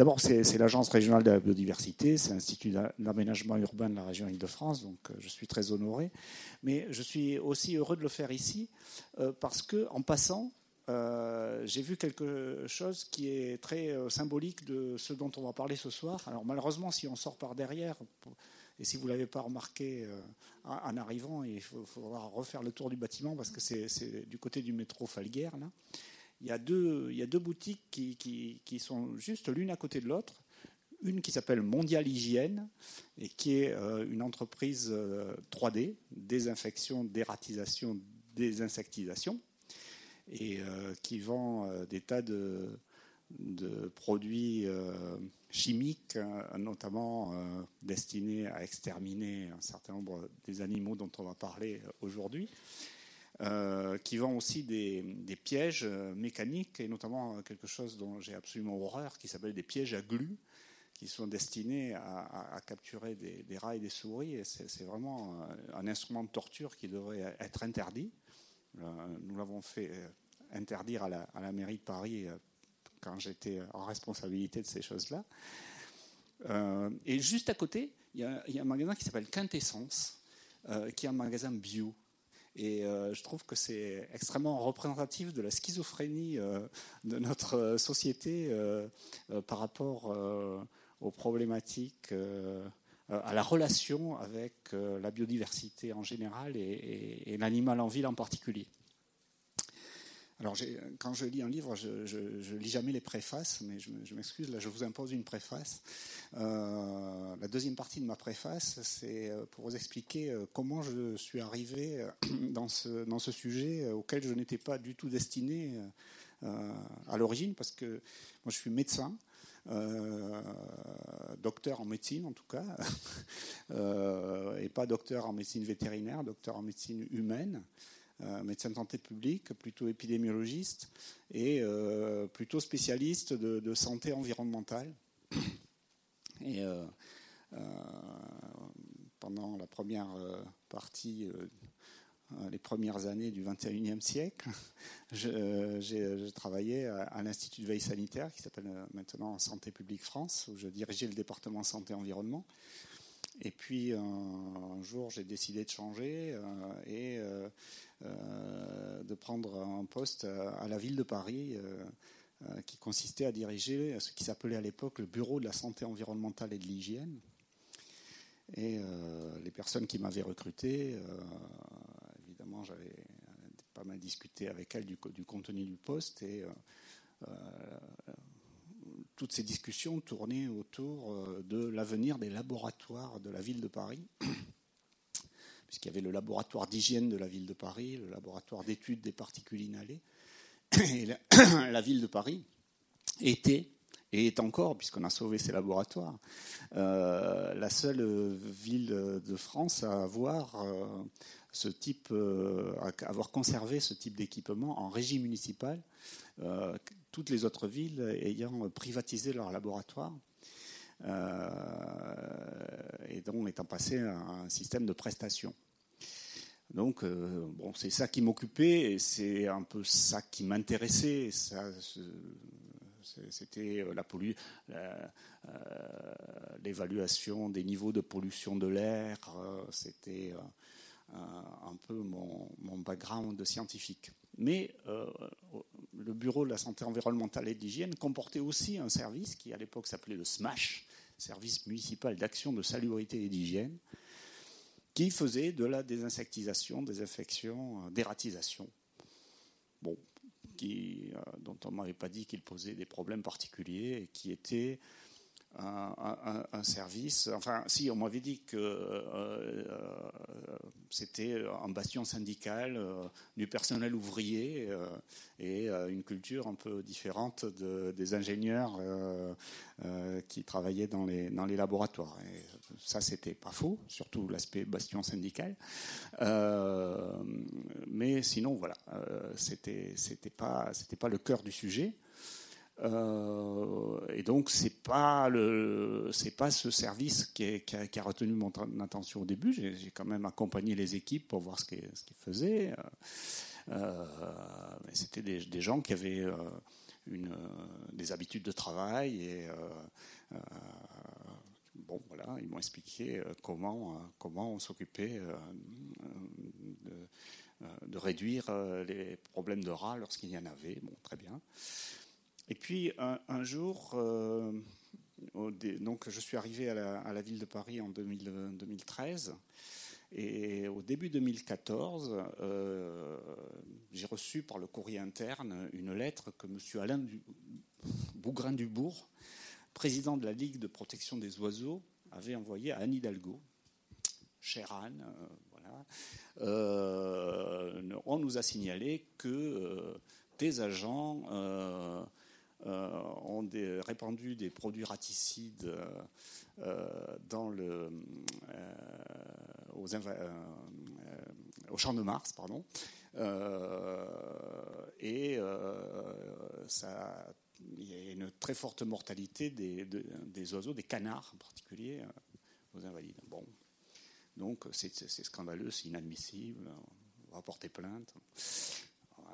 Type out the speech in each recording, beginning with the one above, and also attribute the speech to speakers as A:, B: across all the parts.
A: d'abord, c'est l'Agence régionale de la biodiversité, c'est l'Institut d'aménagement urbain de la région Île-de-France, donc je suis très honoré. Mais je suis aussi heureux de le faire ici parce que, en passant, j'ai vu quelque chose qui est très symbolique de ce dont on va parler ce soir. Alors malheureusement, si on sort par derrière, et si vous ne l'avez pas remarqué en arrivant, il faudra refaire le tour du bâtiment parce que c'est du côté du métro Falguière. Là il y a deux, boutiques qui, sont juste l'une à côté de l'autre. Une qui s'appelle Mondial Hygiène et qui est euh, une entreprise 3D, euh, désinfection, dératisation, désinsectisation, et euh, qui vend des tas de produits chimiques, notamment destinés à exterminer un certain nombre des animaux dont on va parler aujourd'hui. Euh, qui vend aussi des, pièges euh, mécaniques, et notamment euh, quelque chose dont j'ai absolument horreur, qui s'appelle des pièges à glu, qui sont destinés à, capturer des, rats et des souris. C'est vraiment un instrument de torture qui devrait être interdit. nous l'avons fait interdire à la, mairie de Paris quand j'étais en responsabilité de ces choses-là. et juste à côté, il y a un magasin qui s'appelle Quintessence, qui est un magasin bio. Et euh, je trouve que c'est extrêmement représentatif de la schizophrénie euh, de notre euh, société par rapport aux problématiques, à la relation avec la biodiversité en général et l'animal en ville en particulier. Alors, quand je lis un livre, je ne lis jamais les préfaces, mais je, m'excuse, là, je vous impose une préface. Euh, la deuxième partie de ma préface, c'est euh, pour vous expliquer euh, comment je suis arrivé dans ce, dans ce sujet auquel je n'étais pas du tout destiné à l'origine, parce que moi, je suis médecin. docteur en médecine en tout cas, et pas docteur en médecine vétérinaire, docteur en médecine humaine. Euh, médecin de santé publique, plutôt épidémiologiste et euh, plutôt spécialiste de, santé environnementale. Et euh, pendant la première partie, les premières années du 21e siècle, j'ai travaillé à, l'Institut de veille sanitaire qui s'appelle maintenant Santé publique France, où je dirigeais le département santé-environnement. Et puis un, jour, j'ai décidé de changer et euh, de prendre un poste à la ville de Paris euh, euh, qui consistait à diriger ce qui s'appelait à l'époque le Bureau de la santé environnementale et de l'hygiène. Et les personnes qui m'avaient recruté, évidemment, j'avais pas mal discuté avec elles du, du contenu du poste et toutes ces discussions tournaient autour de l'avenir des laboratoires de la ville de Paris puisqu'il y avait le laboratoire d'hygiène de la ville de Paris, le laboratoire d'études des particules inhalées. Et la, ville de Paris était, et est encore, puisqu'on a sauvé ces laboratoires, euh, la seule ville de France à avoir euh, ce type, euh, à avoir conservé ce type d'équipement en régie municipale, toutes les autres villes ayant privatisé leurs laboratoires. Euh, et donc étant passé à un système de prestation. Donc, euh, bon, c'est ça qui m'occupait et c'est un peu ça qui m'intéressait. C'était l'évaluation des niveaux de pollution de l'air. C'était un peu mon, mon, background scientifique. Mais le Bureau de la santé environnementale et d'hygiène comportait aussi un service qui, à l'époque, s'appelait le SMASH, service municipal d'action de salubrité et d'hygiène, qui faisait de la désinsectisation, désinfection, euh, dératisation. Bon, euh, dont on ne m'avait pas dit qu'il posait des problèmes particuliers et qui était un, service. Enfin, si, on m'avait dit que euh, euh, c'était un bastion syndical euh, du personnel ouvrier et une culture un peu différente de, des ingénieurs qui travaillaient dans les, laboratoires. Ça, c'était pas faux, surtout l'aspect bastion syndical. mais sinon, voilà, c'était pas le cœur du sujet. Euh, et donc c'est pas pas ce service qui, a, retenu mon attention au début. J'ai quand même accompagné les équipes pour voir ce qu'ils faisaient. Euh, c'était des, gens qui avaient euh, des habitudes de travail et bon, voilà, ils m'ont expliqué comment, comment on s'occupait de, réduire les problèmes de rats lorsqu'il y en avait. Bon, très bien. Et puis un, jour, donc je suis arrivé à la, ville de Paris en 2013. Et au début 2014, euh, j'ai reçu par le courrier interne une lettre que M. Alain Bougrain-Dubourg, président de la Ligue de protection des oiseaux, avait envoyée à Anne Hidalgo. Chère Anne, euh, voilà. Euh, on nous a signalé que des agents ont répandu des produits raticides dans le aux, euh, au champ de Mars, pardon. Euh, et euh, ça, il y a une très forte mortalité des, des oiseaux, des canards en particulier, aux invalides. Bon, donc c'est scandaleux, c'est inadmissible. On va porter plainte.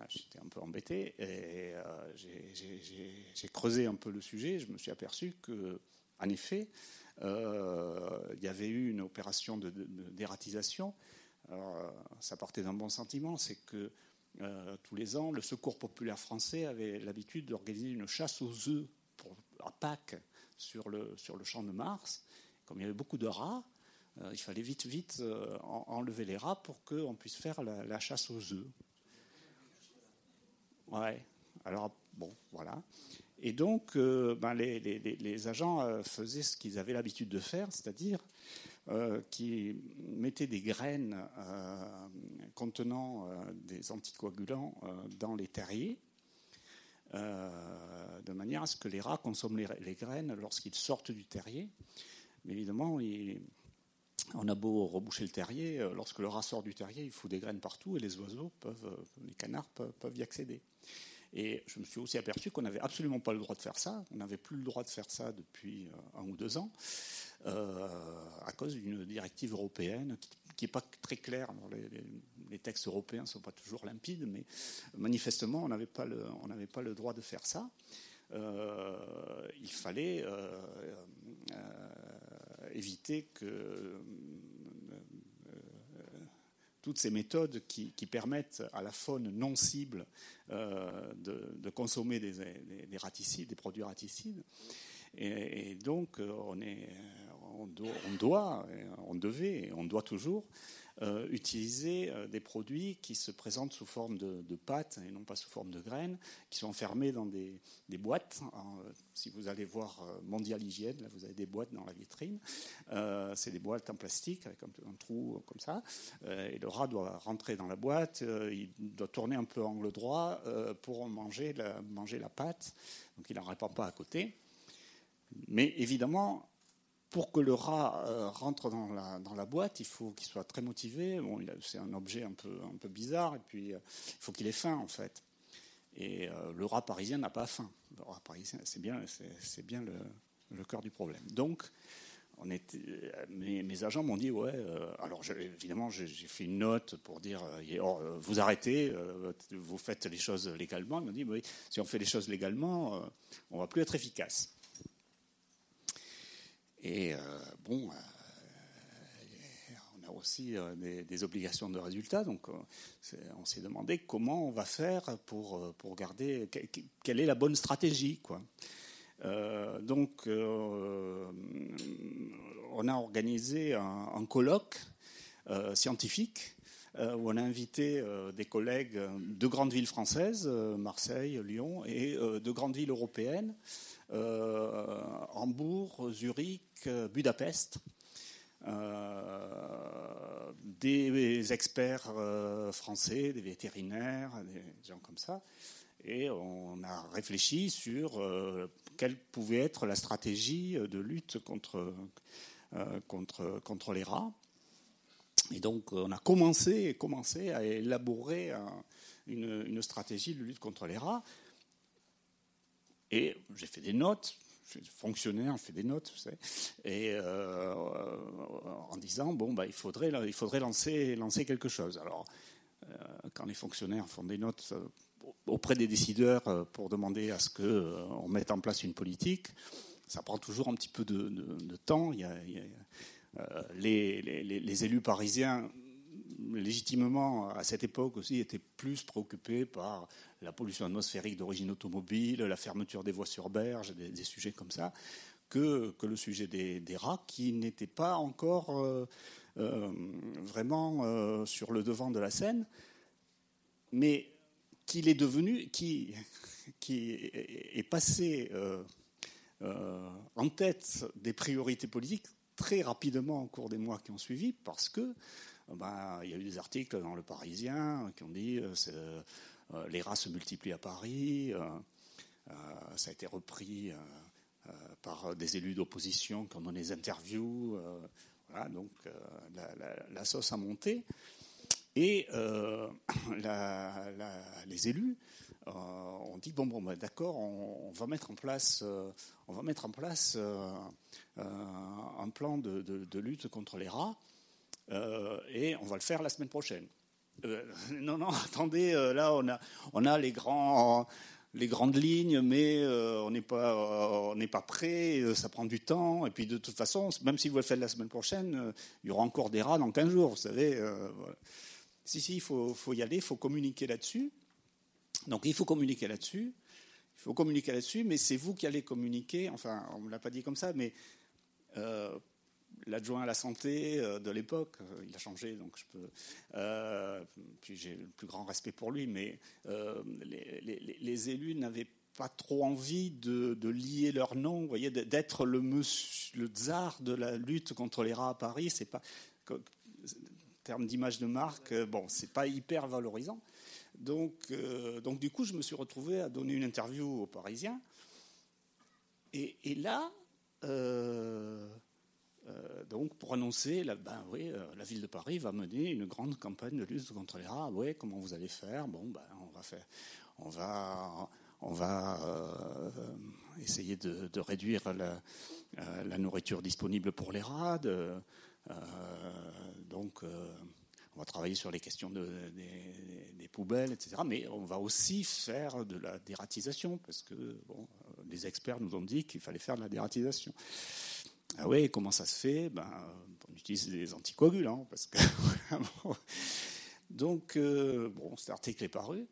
A: J'étais un peu embêté et j'ai creusé un peu le sujet. Je me suis aperçu que, en effet, euh, il y avait eu une opération d'ératisation. ça partait d'un bon sentiment, c'est que euh, tous les ans, le Secours populaire français avait l'habitude d'organiser une chasse aux œufs à Pâques sur le, sur le champ de Mars. Comme il y avait beaucoup de rats, euh, il fallait vite, vite enlever les rats pour qu'on puisse faire la, chasse aux œufs. Ouais. Alors, bon, voilà. Et donc, euh, ben, les, agents euh, faisaient ce qu'ils avaient l'habitude de faire, c'est-à-dire euh, qu'ils mettaient des graines contenant des anticoagulants dans les terriers, de manière à ce que les rats consomment les, graines lorsqu'ils sortent du terrier. Mais évidemment, on a beau reboucher le terrier, lorsque le rat sort du terrier, il fout des graines partout et les oiseaux peuvent, les canards peuvent y accéder. Et je me suis aussi aperçu qu'on n'avait absolument pas le droit de faire ça. On n'avait plus le droit de faire ça depuis euh, un ou deux ans, euh, à cause d'une directive européenne qui n'est pas très claire. les, textes européens ne sont pas toujours limpides, mais manifestement, on n'avait pas, le, droit de faire ça. Euh, il fallait éviter que toutes ces méthodes qui, permettent à la faune non cible euh, de, consommer des, des, raticides, des produits raticides. Et, donc, euh, on, est, on, doit, on devait, on doit toujours euh, utiliser euh, des produits qui se présentent sous forme de, pâtes et non pas sous forme de graines, qui sont enfermés dans des, boîtes. Euh, si vous allez voir Mondial Hygiène, là, vous avez des boîtes dans la vitrine. c'est des boîtes en plastique avec un, trou comme ça. et le rat doit rentrer dans la boîte, il doit tourner un peu angle droit pour manger la, manger la pâte. Donc il n'en répand pas à côté. Mais évidemment, pour que le rat euh, rentre dans la, boîte, il faut qu'il soit très motivé. Bon, c'est un objet un peu, bizarre, et puis euh, il faut qu'il ait faim, en fait. Et euh, le rat parisien n'a pas faim. Le rat parisien, c'est bien, c'est, bien le, cœur du problème. Donc, mes, agents m'ont dit, ouais, alors évidemment, j'ai, fait une note pour dire, vous arrêtez, vous faites les choses légalement. Ils m'ont dit, oui, si on fait les choses légalement, on va plus être efficace. Et euh, bon, euh, on a aussi euh, des, obligations de résultat, donc on s'est demandé comment on va faire pour, pour garder, quelle est la bonne stratégie. Quoi. donc, on a organisé un, colloque scientifique où on a invité des collègues de grandes villes françaises, Marseille, Lyon, et de grandes villes européennes, Hambourg, Zurich, Budapest. Euh, des experts euh, français, des vétérinaires, des gens comme ça. Et on a réfléchi sur quelle pouvait être la stratégie de lutte contre, contre, contre les rats. Et donc, on a commencé, commencé à élaborer une, une, stratégie de lutte contre les rats. Et j'ai fait des notes, je suis fonctionnaire, je fais des notes, vous savez, et euh, en disant bon bah il faudrait il faudrait lancer lancer quelque chose. Alors euh, quand les fonctionnaires font des notes, auprès des décideurs pour demander à ce qu'on mette en place une politique. Ça prend toujours un petit peu de, temps. Il y a, les, élus parisiens légitimement, à cette époque aussi, étaient plus préoccupés par la pollution atmosphérique d'origine automobile, la fermeture des voies sur berge, des, sujets comme ça, que, que le sujet des, rats, qui n'était pas encore euh, euh, vraiment euh, sur le devant de la scène, mais qu'il est devenu, qui, qui est passé en tête des priorités politiques très rapidement au cours des mois qui ont suivi, parce que ben, il y a eu des articles dans Le Parisien qui ont dit euh, euh, les rats se multiplient à Paris. Euh, ça a été repris par des élus d'opposition qui ont donné des interviews. donc la, sauce a monté. Et les élus ont dit bon bon ben, d'accord on, va mettre en place on va mettre en place un plan de, lutte contre les rats euh, et on va le faire la semaine prochaine. Euh, non, non, attendez, euh, là on a, les, grandes lignes, mais on n'est pas, on pas prêt, ça prend du temps. Et puis de toute façon, même si vous le faites la semaine prochaine, il y aura encore des rats dans 15 jours, vous savez. Si, si, il faut y aller, il faut communiquer là-dessus. Donc il faut communiquer là-dessus. Il faut communiquer là-dessus, mais c'est vous qui allez communiquer. Enfin, on ne me l'a pas dit comme ça, mais l'adjoint à la santé euh, de l'époque, euh, il a changé, donc je peux. Euh, puis j'ai le plus grand respect pour lui, mais les, élus n'avaient pas trop envie de, lier leur nom, vous voyez, d'être le, tsar de la lutte contre les rats à Paris. C'est pas en termes d'image de marque, bon, c'est pas hyper valorisant. Donc, donc du coup, je me suis retrouvé à donner une interview aux Parisiens. Et là, euh, donc, pour annoncer, la, ben, oui, euh, la ville de Paris va mener une grande campagne de lutte contre les rats. Oui, comment vous allez faire? Bon, ben, on va faire, on va, on va euh, essayer de, réduire la, nourriture disponible pour les rats. donc, on va travailler sur les questions de, des, poubelles, etc. Mais on va aussi faire de la dératisation, parce que bon, les experts nous ont dit qu'il fallait faire de la dératisation. Ah oui, comment ça se fait? Ben, On utilise des anticoagulants. Parce que, Donc, euh, bon, cet article est paru.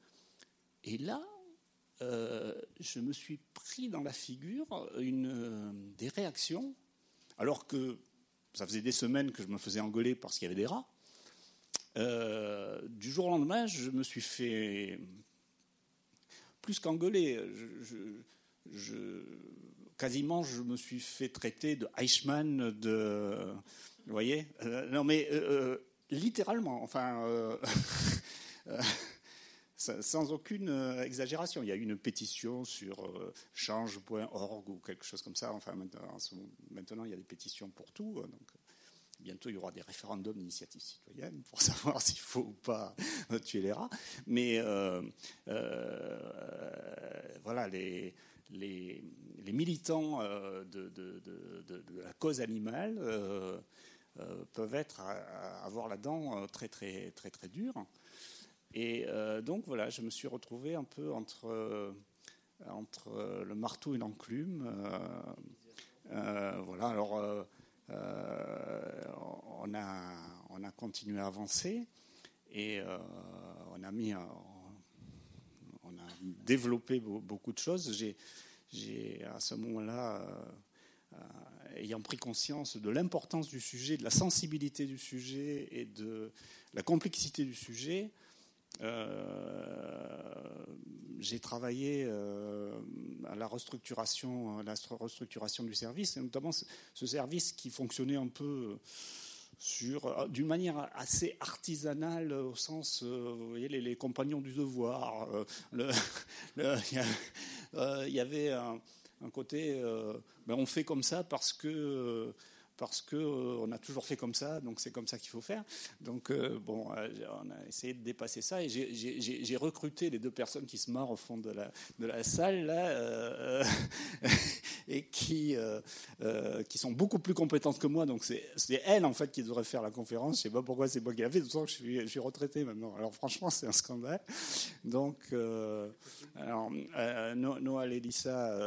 A: Et là, euh, je me suis pris dans la figure une, euh, des réactions, alors que ça faisait des semaines que je me faisais engueuler parce qu'il y avait des rats. du jour au lendemain, je me suis fait plus qu'engueuler. je, quasiment, je me suis fait traiter de Eichmann, de. Vous voyez euh, Non, mais euh, euh, littéralement, enfin. sans aucune exagération. Il y a eu une pétition sur change.org ou quelque chose comme ça. Enfin, maintenant, il y a des pétitions pour tout. Donc, bientôt, il y aura des référendums d'initiative citoyenne pour savoir s'il faut ou pas tuer les rats. Mais voilà, les, les, militants euh, de, la cause animale euh, euh, peuvent être avoir la dent très très très très dure. Et donc voilà, je me suis retrouvé un peu entre le marteau et l'enclume. voilà, alors on a on a continué à avancer et on a mis développé beaucoup de choses. J'ai à ce moment-là, euh, euh, ayant pris conscience de l'importance du sujet, de la sensibilité du sujet et de la complexité du sujet, euh, j'ai travaillé à la restructuration, la restructuration du service, et notamment ce service qui fonctionnait un peu sur d'une manière assez artisanale au sens, vous voyez, les, compagnons du devoir. euh, il y avait un, côté, euh, ben on fait comme ça parce que parce que euh, on a toujours fait comme ça, donc c'est comme ça qu'il faut faire. Donc euh, bon, euh, on a essayé de dépasser ça et j'ai recruté les deux personnes qui se marrent au fond de la, de salle là et qui sont beaucoup plus compétentes que moi. Donc c'est elles en fait qui devraient faire la conférence. Je sais pas pourquoi c'est moi qui l'a fait, que je suis, je suis retraité maintenant. Alors franchement, c'est un scandale. Donc alors Noah Elissa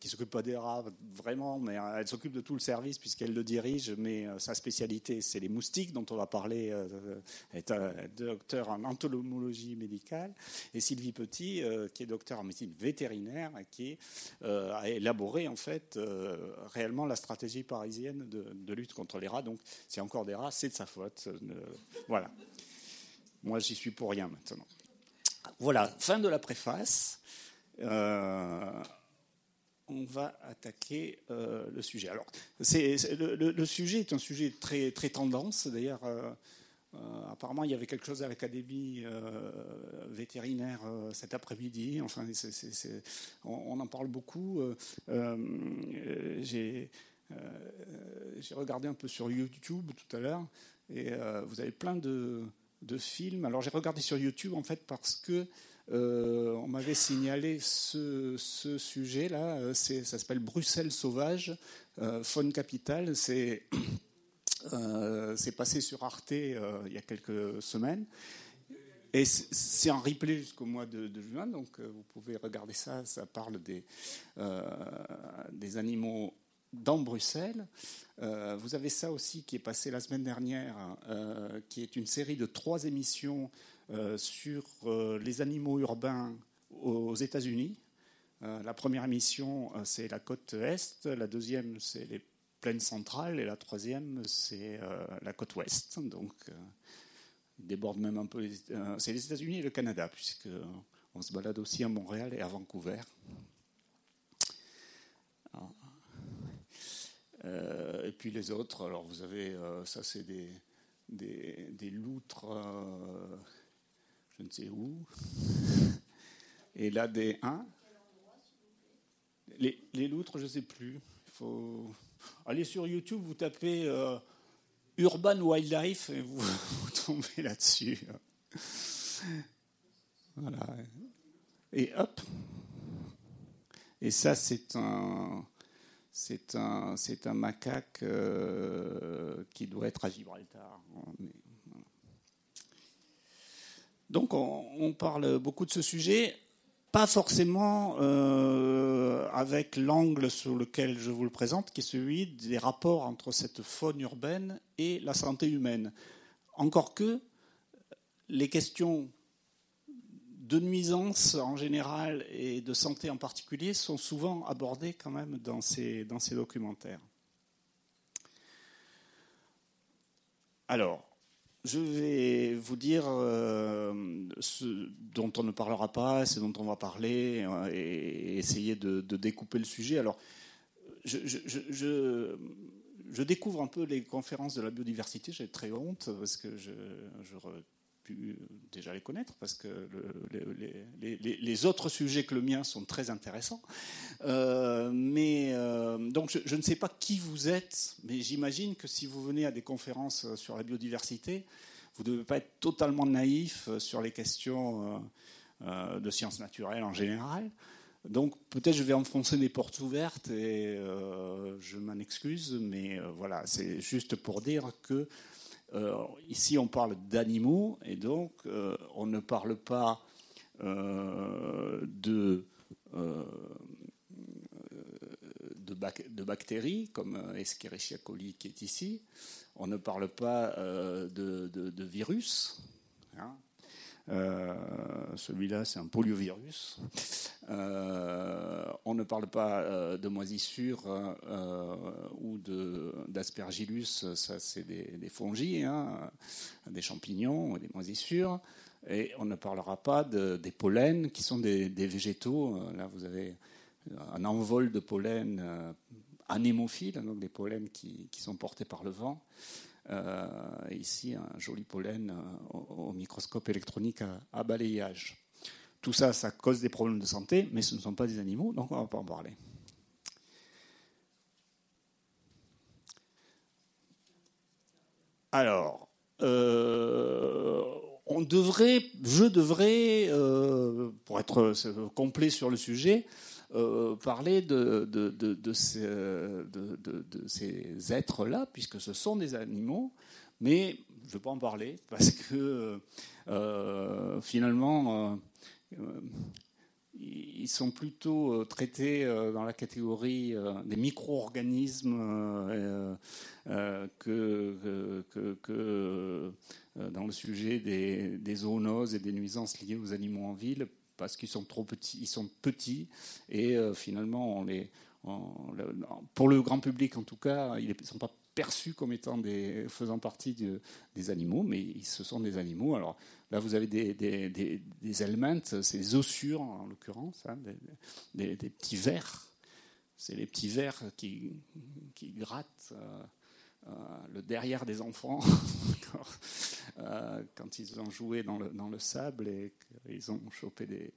A: qui s'occupe pas des rats vraiment, mais elle s'occupe de tout le service puisqu'elle le dirige, mais euh, sa spécialité, c'est les moustiques, dont on va parler, euh, est un docteur en entomologie médicale, et Sylvie Petit, euh, qui est docteur en médecine vétérinaire, qui a élaboré en fait réellement la stratégie parisienne de, lutte contre les rats. Donc, c'est encore des rats, c'est de sa faute. voilà. Moi, j'y suis pour rien maintenant. Voilà, fin de la préface on va attaquer euh, le sujet. Alors, le, sujet est un sujet très, très tendance. D'ailleurs, euh, euh, apparemment, il y avait quelque chose à l'Académie vétérinaire cet après-midi. Enfin, on, en parle beaucoup. J'ai regardé un peu sur YouTube tout à l'heure, et vous avez plein de, de films. Alors, j'ai regardé sur YouTube, en fait, parce que euh, on m'avait signalé ce, sujet-là. Euh, ça s'appelle Bruxelles sauvage, euh, faune capitale. C'est passé sur Arte il y a quelques semaines. Et c'est en replay jusqu'au mois de, juin, donc vous pouvez regarder ça. Ça parle des, animaux dans Bruxelles. vous avez ça aussi qui est passé la semaine dernière, qui est une série de trois émissions euh, sur euh, les animaux urbains aux États-Unis. Euh, la première émission, c'est la côte est, la deuxième, c'est les plaines centrales, et la troisième, c'est la côte ouest. Donc, déborde même un peu. c'est les États-Unis et le Canada, puisqu'on se balade aussi à Montréal et à Vancouver. et puis les autres, alors vous avez, ça c'est des loutres je ne sais où. Et là, des 1. Les, loutres, je ne sais plus. Il faut aller sur YouTube, vous tapez euh, Urban Wildlife et vous, tombez là-dessus. Voilà. Et hop. Et ça, c'est un, c'est un, un macaque euh, qui doit être à Gibraltar. Donc on, parle beaucoup de ce sujet, pas forcément euh, avec l'angle sur lequel je vous le présente, qui est celui des rapports entre cette faune urbaine et la santé humaine. Encore que les questions de nuisance en général et de santé en particulier sont souvent abordées quand même dans ces, dans ces documentaires. Alors, je vais vous dire euh, ce dont on ne parlera pas, ce dont on va parler, euh, et essayer de, découper le sujet. Alors, je, je, découvre un peu les conférences de la biodiversité. J'ai très honte parce que je, déjà les connaître parce que les, autres sujets que le mien sont très intéressants. Euh, mais euh, donc je, ne sais pas qui vous êtes, mais j'imagine que si vous venez à des conférences sur la biodiversité, vous ne devez pas être totalement naïf sur les questions euh, de sciences naturelles en général. Donc peut-être je vais enfoncer des portes ouvertes et je m'en excuse, mais voilà, c'est juste pour dire que euh, ici, on parle d'animaux et donc euh, on ne parle pas euh, de, de, bactéries comme Escherichia coli qui est ici. On ne parle pas de, virus. Hein. Euh, celui-là, c'est un poliovirus. Euh, on ne parle pas euh, de moisissure ou d'aspergillus, ça c'est des, fongies, hein, des champignons, des moisissures. Et on ne parlera pas des pollens qui sont des, végétaux. Là, vous avez un envol de pollen anémophiles, donc des pollens qui, sont portés par le vent. Euh, ici un joli pollen euh, au, microscope électronique à, balayage. Tout ça, ça cause des problèmes de santé, mais ce ne sont pas des animaux, donc on ne va pas en parler. Alors, euh, on devrait, je devrais, pour être complet sur le sujet, parler de, de, ces, êtres-là, puisque ce sont des animaux, mais je ne veux pas en parler parce que euh, finalement, euh, euh, ils sont plutôt traités dans la catégorie des micro-organismes que, que, dans le sujet des, zoonoses et des nuisances liées aux animaux en ville parce qu'ils sont trop petits, ils sont petits et finalement on les, pour le grand public en tout cas, ils ne sont pas perçus comme étant faisant partie des animaux, mais ce sont des animaux. Alors là, vous avez des, des, c'est des ossures en l'occurrence, hein, des, petits vers. C'est les petits vers qui, grattent euh, euh, le derrière des enfants euh, quand ils ont joué dans le, dans le sable et qu'ils ont chopé des,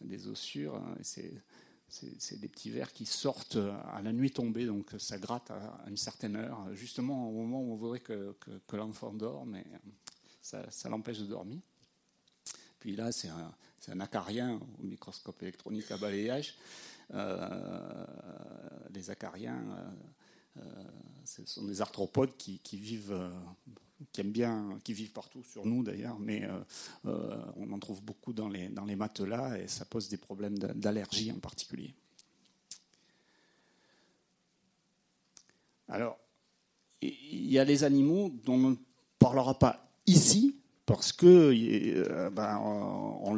A: des ossures. Hein, c'est des petits vers qui sortent à la nuit tombée, donc ça gratte à une certaine heure, justement au moment où on voudrait que, l'enfant dort, mais ça, l'empêche de dormir. Puis là, c'est un, acarien au microscope électronique à balayage. Euh, les acariens, euh, euh, ce sont des arthropodes qui, vivent qui aiment bien, qui vivent partout sur nous d'ailleurs, mais euh, euh, on en trouve beaucoup dans les, matelas et ça pose des problèmes d'allergie en particulier. Alors, il y a les animaux dont on ne parlera pas ici, parce que euh, ben, on,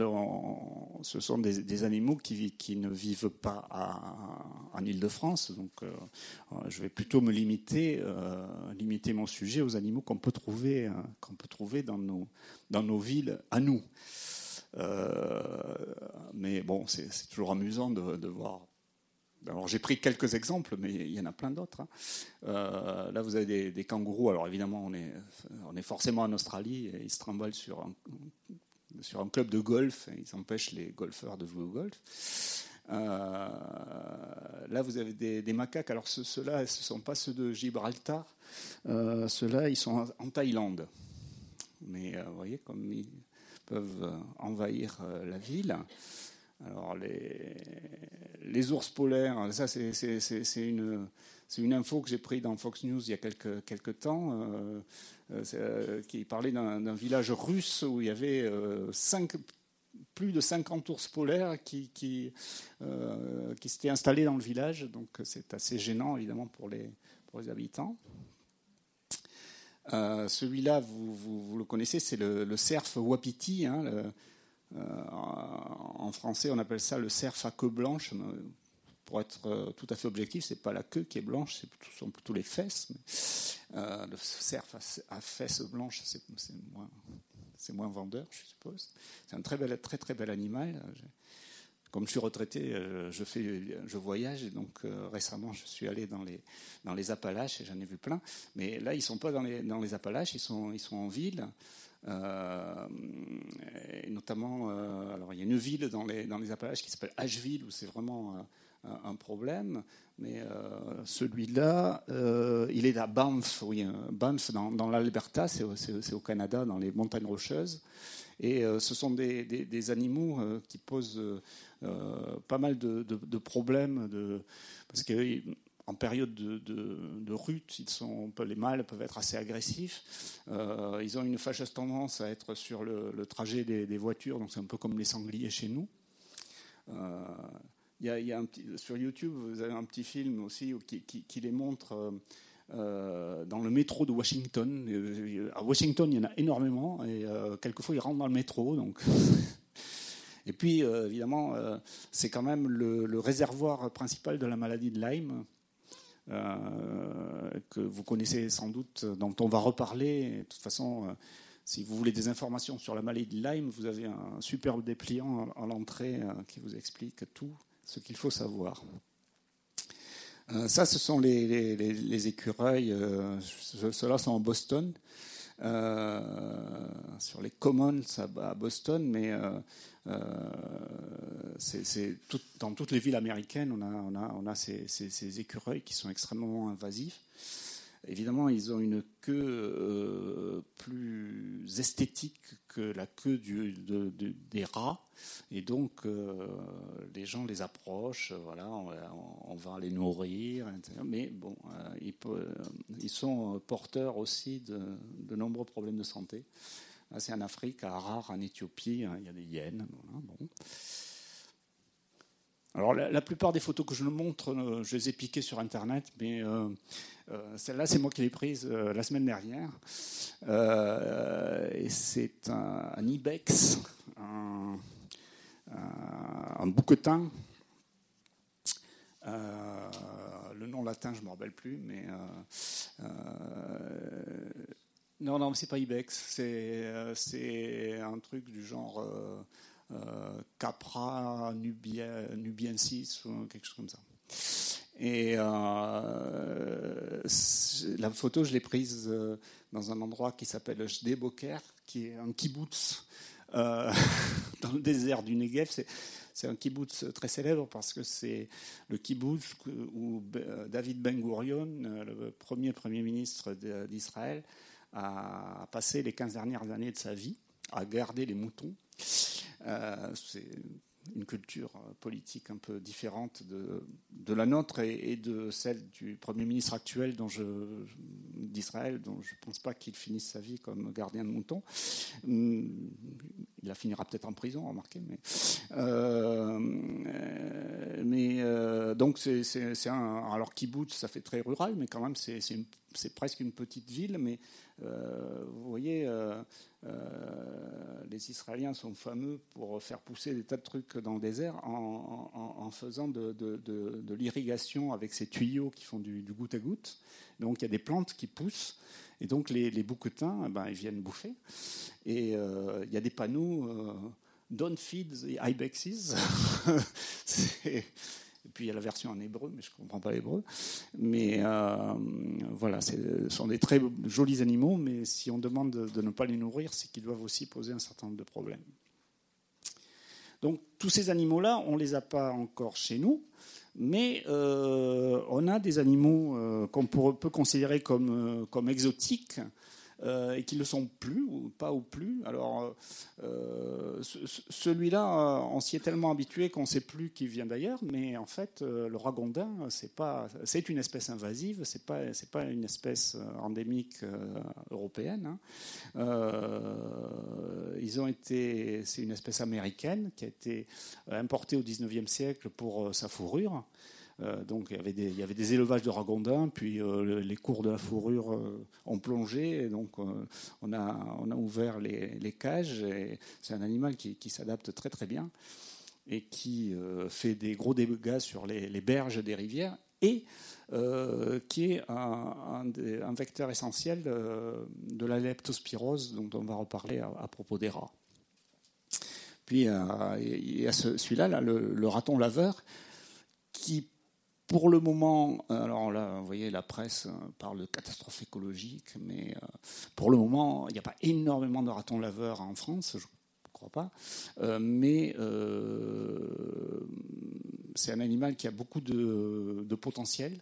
A: ce sont des, animaux qui, ne vivent pas en Ile-de-France. Donc, euh, je vais plutôt me limiter, euh, limiter mon sujet aux animaux qu'on peut trouver, qu'on peut trouver dans, nos, villes à nous. mais bon, c'est toujours amusant de, voir alors j'ai pris quelques exemples, mais il y en a plein d'autres. Hein. Euh, là, vous avez des, kangourous. Alors évidemment, on est, on est forcément en Australie. Et ils se trimballent sur un, sur un club de golf. Et ils empêchent les golfeurs de jouer au golf. Euh, là, vous avez des, macaques. Alors ceux-là, ce ne sont pas ceux de Gibraltar. Euh, ceux-là, ils sont en Thaïlande. Mais vous voyez, comme ils peuvent envahir la ville. Alors les, ours polaires, ça c'est une, info que j'ai prise dans Fox News il y a quelques, temps, euh, euh, qui parlait d'un village russe où il y avait euh, plus de 50 ours polaires qui, s'étaient installés dans le village. Donc c'est assez gênant évidemment pour les, habitants. Celui-là, vous, le connaissez, c'est le, cerf wapiti. Hein, euh, en français, on appelle ça le cerf à queue blanche. Pour être euh, tout à fait objectif, c'est pas la queue qui est blanche, ce sont plutôt les fesses. Euh, le cerf à, fesses blanches, c'est moins, vendeur, je suppose. C'est un très, bel, très très bel animal. Comme je suis retraité, je, voyage donc récemment je suis allé dans les, Appalaches et j'en ai vu plein. Mais là, ils sont pas dans les, Appalaches, ils sont en ville. Euh, notamment, euh, alors il y a une ville dans les, dans les Appalaches qui s'appelle Asheville où c'est vraiment un, problème, mais euh, celui-là, il est à Banff, oui, Banff dans, dans l'Alberta, c'est au, Canada, dans les montagnes rocheuses. Et ce sont des, des, animaux qui posent pas mal de, de, de problèmes, de, parce que en période de, rut, ils sont, les mâles peuvent être assez agressifs. Euh, ils ont une fâcheuse tendance à être sur le, trajet des, voitures, donc c'est un peu comme les sangliers chez nous. Euh, y a, sur YouTube, vous avez un petit film aussi qui, les montre euh, dans le métro de Washington. À Washington, il y en a énormément, et quelquefois ils rentrent dans le métro. Donc et puis, évidemment, c'est quand même le, réservoir principal de la maladie de Lyme. Euh, que vous connaissez sans doute, dont on va reparler. De toute façon, euh, si vous voulez des informations sur la maladie de Lyme, vous avez un superbe dépliant à l'entrée euh, qui vous explique tout ce qu'il faut savoir. ça, ce sont les, écureuils. Ceux-là sont en Boston. sur les commons à Boston, mais euh, dans toutes les villes américaines, on a, ces, écureuils qui sont extrêmement invasifs. évidemment, ils ont une queue plus esthétique que la queue des rats. Et donc, les gens les approchent, voilà, on, va les nourrir, mais bon, ils, sont porteurs aussi de nombreux problèmes de santé. C'est en Afrique, à Harar, en Éthiopie, hein, il y a des hyènes. bon. Alors la, plupart des photos que je montre, euh, je les ai piquées sur Internet, mais euh, euh, celle-là, c'est moi qui l'ai prise la semaine dernière. et c'est un, ibex, un, un bouquetin. le nom latin, je ne me rappelle plus, mais non, non, c'est pas ibex, c'est un truc du genre euh, Capra nubiensis ou quelque chose comme ça. Et euh, la photo, je l'ai prise euh, dans un endroit qui s'appelle Jdeboker, qui est un kibbutz dans le désert du Negev. C'est un kibbutz très célèbre parce que c'est le kibbutz où David Ben Gurion, le premier premier ministre d'Israël, a passé les 15 dernières années de sa vie à garder les moutons euh, c'est une culture politique un peu différente de, la nôtre et, de celle du Premier ministre actuel d'Israël, dont je ne pense pas qu'il finisse sa vie comme gardien de moutons. Il la finira peut-être en prison, remarquez. Euh, mais euh, donc, c'est un. Alors, kibbutz, ça fait très rural, mais quand même, c'est presque une petite ville. Mais vous voyez, euh, les Israéliens sont fameux pour faire pousser des tas de trucs dans le désert en, faisant de, l'irrigation avec ces tuyaux qui font du, goutte à goutte. Donc il y a des plantes qui poussent. Et donc les, bouquetins, eh ben, ils viennent bouffer. Et euh, il y a des panneaux euh, Don't feed the ibexes. Puis il y a la version en hébreu, mais je ne comprends pas l'hébreu. Mais euh, voilà, ce sont des très jolis animaux, mais si on demande de, ne pas les nourrir, c'est qu'ils doivent aussi poser un certain nombre de problèmes. Donc tous ces animaux-là, on ne les a pas encore chez nous, mais euh, on a des animaux euh, qu'on peut considérer comme, comme exotiques euh, et qui ne le sont plus, ou pas ou plus. Alors, euh, celui-là, on s'y est tellement habitué qu'on ne sait plus qu'il vient d'ailleurs, mais en fait, euh, le ragondin, c'est pas, c'est une espèce invasive, c'est pas, c'est pas une espèce endémique européenne. Hein. ils c'est une espèce américaine qui a été importée au 19e siècle pour sa fourrure. Euh, donc il y, avait des, élevages de ragondins, puis euh, les cours de la fourrure euh, ont plongé, donc on a, ouvert les, cages. C'est un animal qui, s'adapte très très bien et qui fait des gros dégâts sur les, berges des rivières et qui est un, vecteur essentiel de la leptospirose dont on va reparler à, propos des rats. Puis il y a celui-là, là, le, le, raton laveur, qui pour le moment, alors là, vous voyez, la presse parle de catastrophe écologique, mais euh, pour le moment, il n'y a pas énormément de ratons laveurs en France, je ne crois pas. Euh, mais euh, c'est un animal qui a beaucoup de potentiel.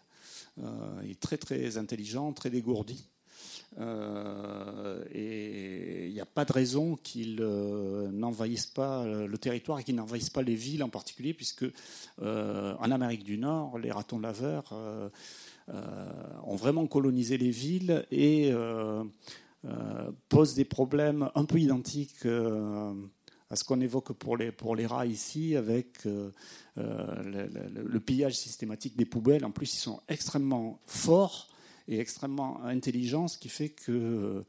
A: il est très très intelligent, très dégourdi. Euh, et il n'y a pas de raison qu'ils euh, n'envahissent pas le territoire et qu'ils n'envahissent pas les villes en particulier, puisque euh, en Amérique du Nord, les ratons laveurs ont vraiment colonisé les villes et posent des problèmes un peu identiques à ce qu'on évoque pour les, pour les rats ici, avec le, pillage systématique des poubelles. En plus, ils sont extrêmement forts et extrêmement intelligent, ce qui fait qu'ils euh,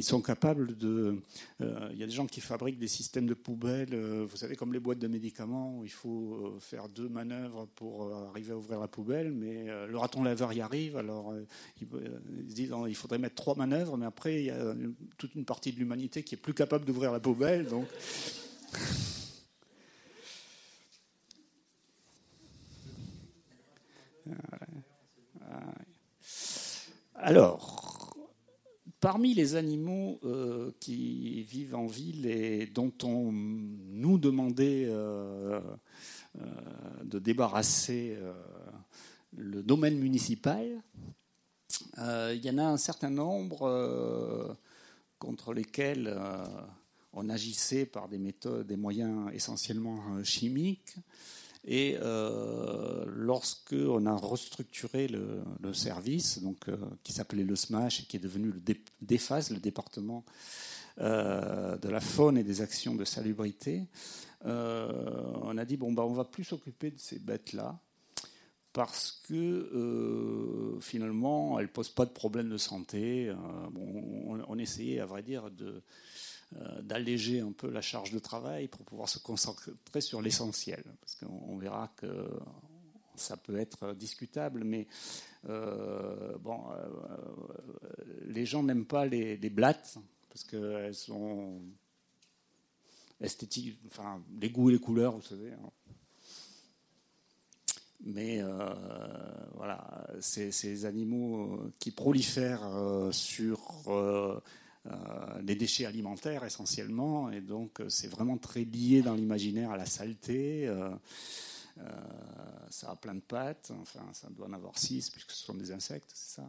A: sont capables de. Euh, il y a des gens qui fabriquent des systèmes de poubelles, euh, vous savez, comme les boîtes de médicaments, où il faut faire deux manœuvres pour arriver à ouvrir la poubelle, mais le raton laveur y arrive, alors ils, se disent il faudrait mettre trois manœuvres, mais après, il y a toute une partie de l'humanité qui est plus capable d'ouvrir la poubelle, donc. Alors, parmi les animaux euh, qui vivent en ville et dont on nous demandait euh, euh, de débarrasser le domaine municipal, il y en a un certain nombre contre lesquels on agissait par des méthodes, des moyens essentiellement chimiques. Et euh, lorsque on a restructuré le, service, donc qui s'appelait le SMASH et qui est devenu le DEFAS, le département de la faune et des actions de salubrité, on a dit bon bah on va plus s'occuper de ces bêtes là parce que euh, finalement, elles ne posent pas de problème de santé. Euh, on, essayait, à vrai dire, euh, d'alléger un peu la charge de travail pour pouvoir se concentrer sur l'essentiel. Parce qu'on verra que ça peut être discutable, mais bon, les gens n'aiment pas les, blattes parce qu'elles sont esthétiques, enfin, les goûts et les couleurs, vous savez. Hein. Mais euh, voilà, ces, animaux euh, qui prolifèrent euh, sur les déchets alimentaires essentiellement, et donc c'est vraiment très lié dans l'imaginaire à la saleté. ça a plein de pattes, enfin ça doit en avoir six puisque ce sont des insectes, c'est ça.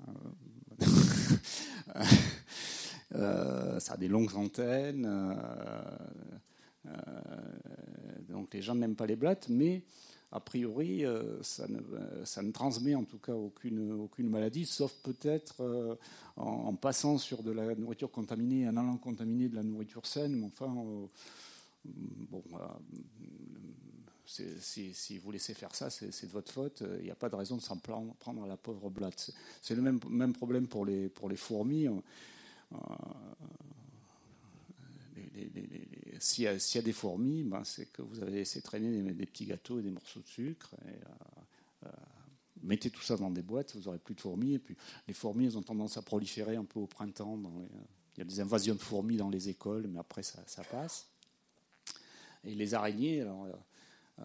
A: ça a des longues antennes. donc les gens n'aiment pas les blattes, mais a priori, euh, ça ne, euh, ça, ne, transmet en tout cas aucune, maladie, sauf peut-être euh, en, passant sur de la nourriture contaminée, en allant contaminer de la nourriture saine. Mais enfin, si, vous laissez faire ça, c'est de votre faute. Il n'y a pas de raison de s'en prendre à la pauvre blatte. C'est le même, problème pour les fourmis s'il y, a des fourmis, ben, c'est que vous avez laissé traîner des, petits gâteaux et des morceaux de sucre. Et, euh, euh, mettez tout ça dans des boîtes, vous n'aurez plus de fourmis. Et puis les fourmis, elles ont tendance à proliférer un peu au printemps. il y a des invasions de fourmis dans les écoles, mais après ça, passe. Et les araignées, euh,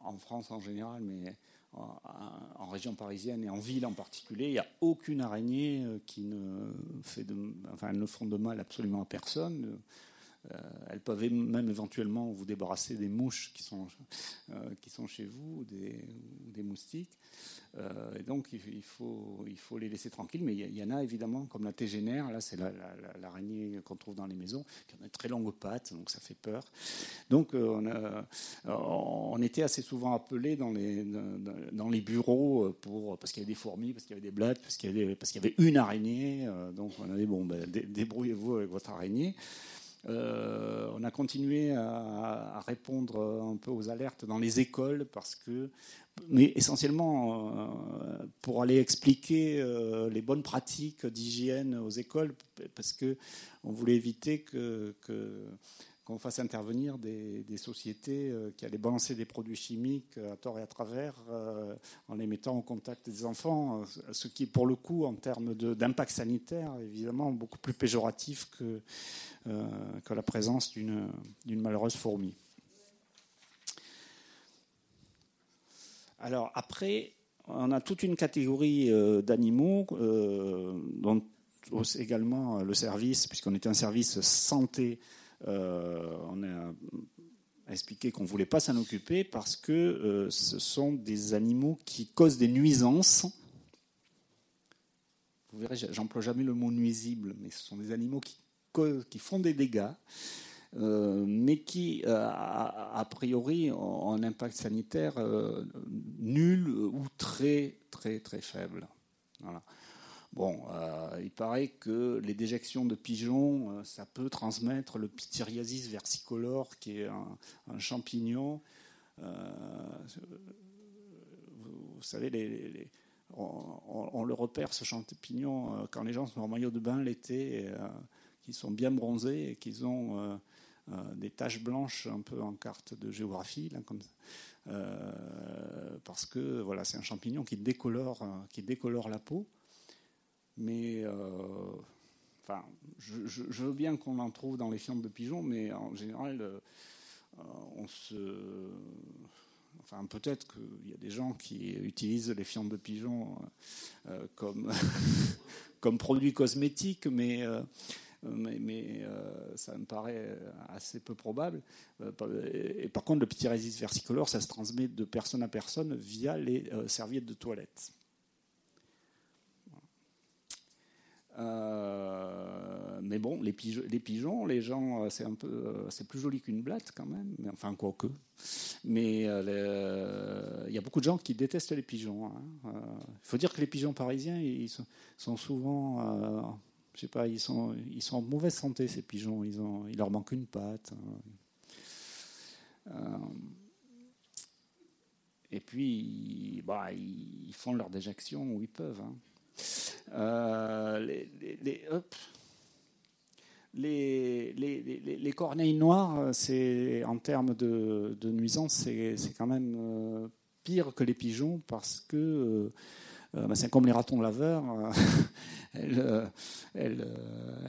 A: en France en général, mais en, région parisienne et en ville en particulier, il n'y a aucune araignée qui ne fait enfin, ne font de mal absolument à personne. Euh, elles peuvent même éventuellement vous débarrasser des mouches qui sont, euh, qui sont chez vous, ou des, moustiques. Euh, et donc, il faut, il faut les laisser tranquilles. Mais il y, en a évidemment, comme la tégénère, là, c'est l'araignée qu'on trouve dans les maisons, qui a de très longues pattes, donc ça fait peur. Donc, on, était assez souvent appelés dans les, dans les bureaux pour, parce qu'il y avait des fourmis, parce qu'il y avait des blattes, parce qu'il y, avait, y avait une araignée. Donc, on avait, bon, ben, débrouillez-vous avec votre araignée. Euh, on a continué à, répondre un peu aux alertes dans les écoles parce que, mais essentiellement euh, pour aller expliquer euh, les bonnes pratiques d'hygiène aux écoles parce que on voulait éviter que, qu'on fasse intervenir des, sociétés qui allaient balancer des produits chimiques à tort et à travers en les mettant en contact des enfants, ce qui pour le coup en termes d'impact sanitaire évidemment beaucoup plus péjoratif que euh, que la présence d'une malheureuse fourmi. Alors après, on a toute une catégorie euh, d'animaux euh, dont également le service, puisqu'on était un service santé, on a expliqué qu'on ne voulait pas s'en occuper parce que ce sont des animaux qui causent des nuisances. Vous verrez, j'emploie jamais le mot nuisible, mais ce sont des animaux qui font des dégâts, euh, mais qui, euh, a, priori, ont un impact sanitaire euh, nul ou très, très, très faible. Bon, il paraît que les déjections de pigeons, ça peut transmettre le pityriasis versicolore, qui est un, champignon. vous, savez, on, le repère, ce champignon, quand les gens sont en maillot de bain l'été qui sont bien bronzés et qui ont euh, euh, des taches blanches un peu en carte de géographie, là, comme ça. Euh, parce que voilà, c'est un champignon qui décolore, qui décolore la peau. Mais enfin, je, veux bien qu'on en trouve dans les fientes de pigeons, mais en général, on se. Enfin, peut-être qu'il y a des gens qui utilisent les fientes de pigeons comme, comme produit cosmétique, mais mais, euh, ça me paraît assez peu probable. Euh, et par contre, le petit résiste versicolore, ça se transmet de personne à personne via les euh, serviettes de toilette. Euh, mais bon, les pigeons, les, gens, c'est un peu, c'est plus joli qu'une blatte quand même. Mais enfin, quoi que. Mais il y a beaucoup de gens qui détestent les pigeons. Hein. Il faut dire que les pigeons parisiens, ils sont, souvent, je sais pas, ils sont, ils sont en mauvaise santé ces pigeons. Ils ont, il leur manque une patte. Hein. Et puis, bah, ils font leur déjection où ils peuvent. Hein. Euh, les, les, les, les, corneilles noires, c'est en termes de, nuisance, c'est quand même euh, pire que les pigeons parce que euh, bah, c'est comme les ratons laveurs. elles,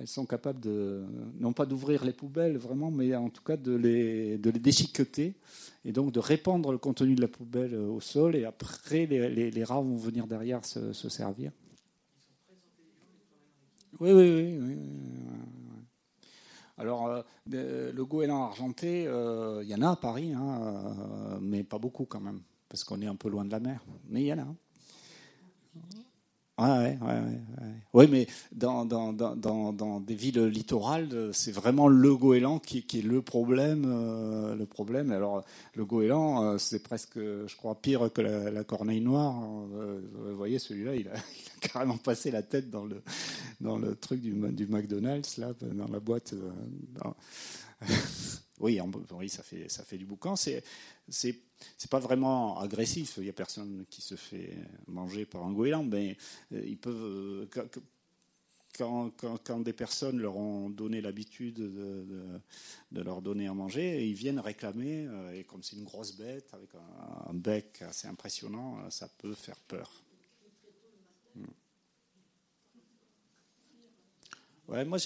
A: sont capables de, non pas d'ouvrir les poubelles vraiment, mais en tout cas de les, déchiqueter et donc de répandre le contenu de la poubelle au sol, et après les, rats vont venir derrière se, servir. Oui, oui, oui. Alors, euh, le goéland argenté, euh, il y en a à Paris, hein, euh, mais pas beaucoup quand même, parce qu'on est un peu loin de la mer. Mais il y en a. Ouais, ouais, ouais, Oui, mais dans, dans, dans, dans, des villes littorales, c'est vraiment le goéland qui, qui est le problème. Euh, le problème. Alors, le goéland, euh, c'est presque, je crois, pire que la, corneille noire. Euh, vous voyez, celui-là, il a, carrément passé la tête dans le, dans le truc du, du McDonald's, là, dans la boîte. oui, oui, ça fait, ça fait du boucan. C'est c'est pas vraiment agressif. Il n'y a personne qui se fait manger par un goéland, mais euh, ils peuvent. Euh, quand, quand, des personnes leur ont donné l'habitude de, de, leur donner à manger, ils viennent réclamer, euh, et comme c'est une grosse bête avec un, bec assez impressionnant, ça peut faire peur. Hmm. Ouais, moi.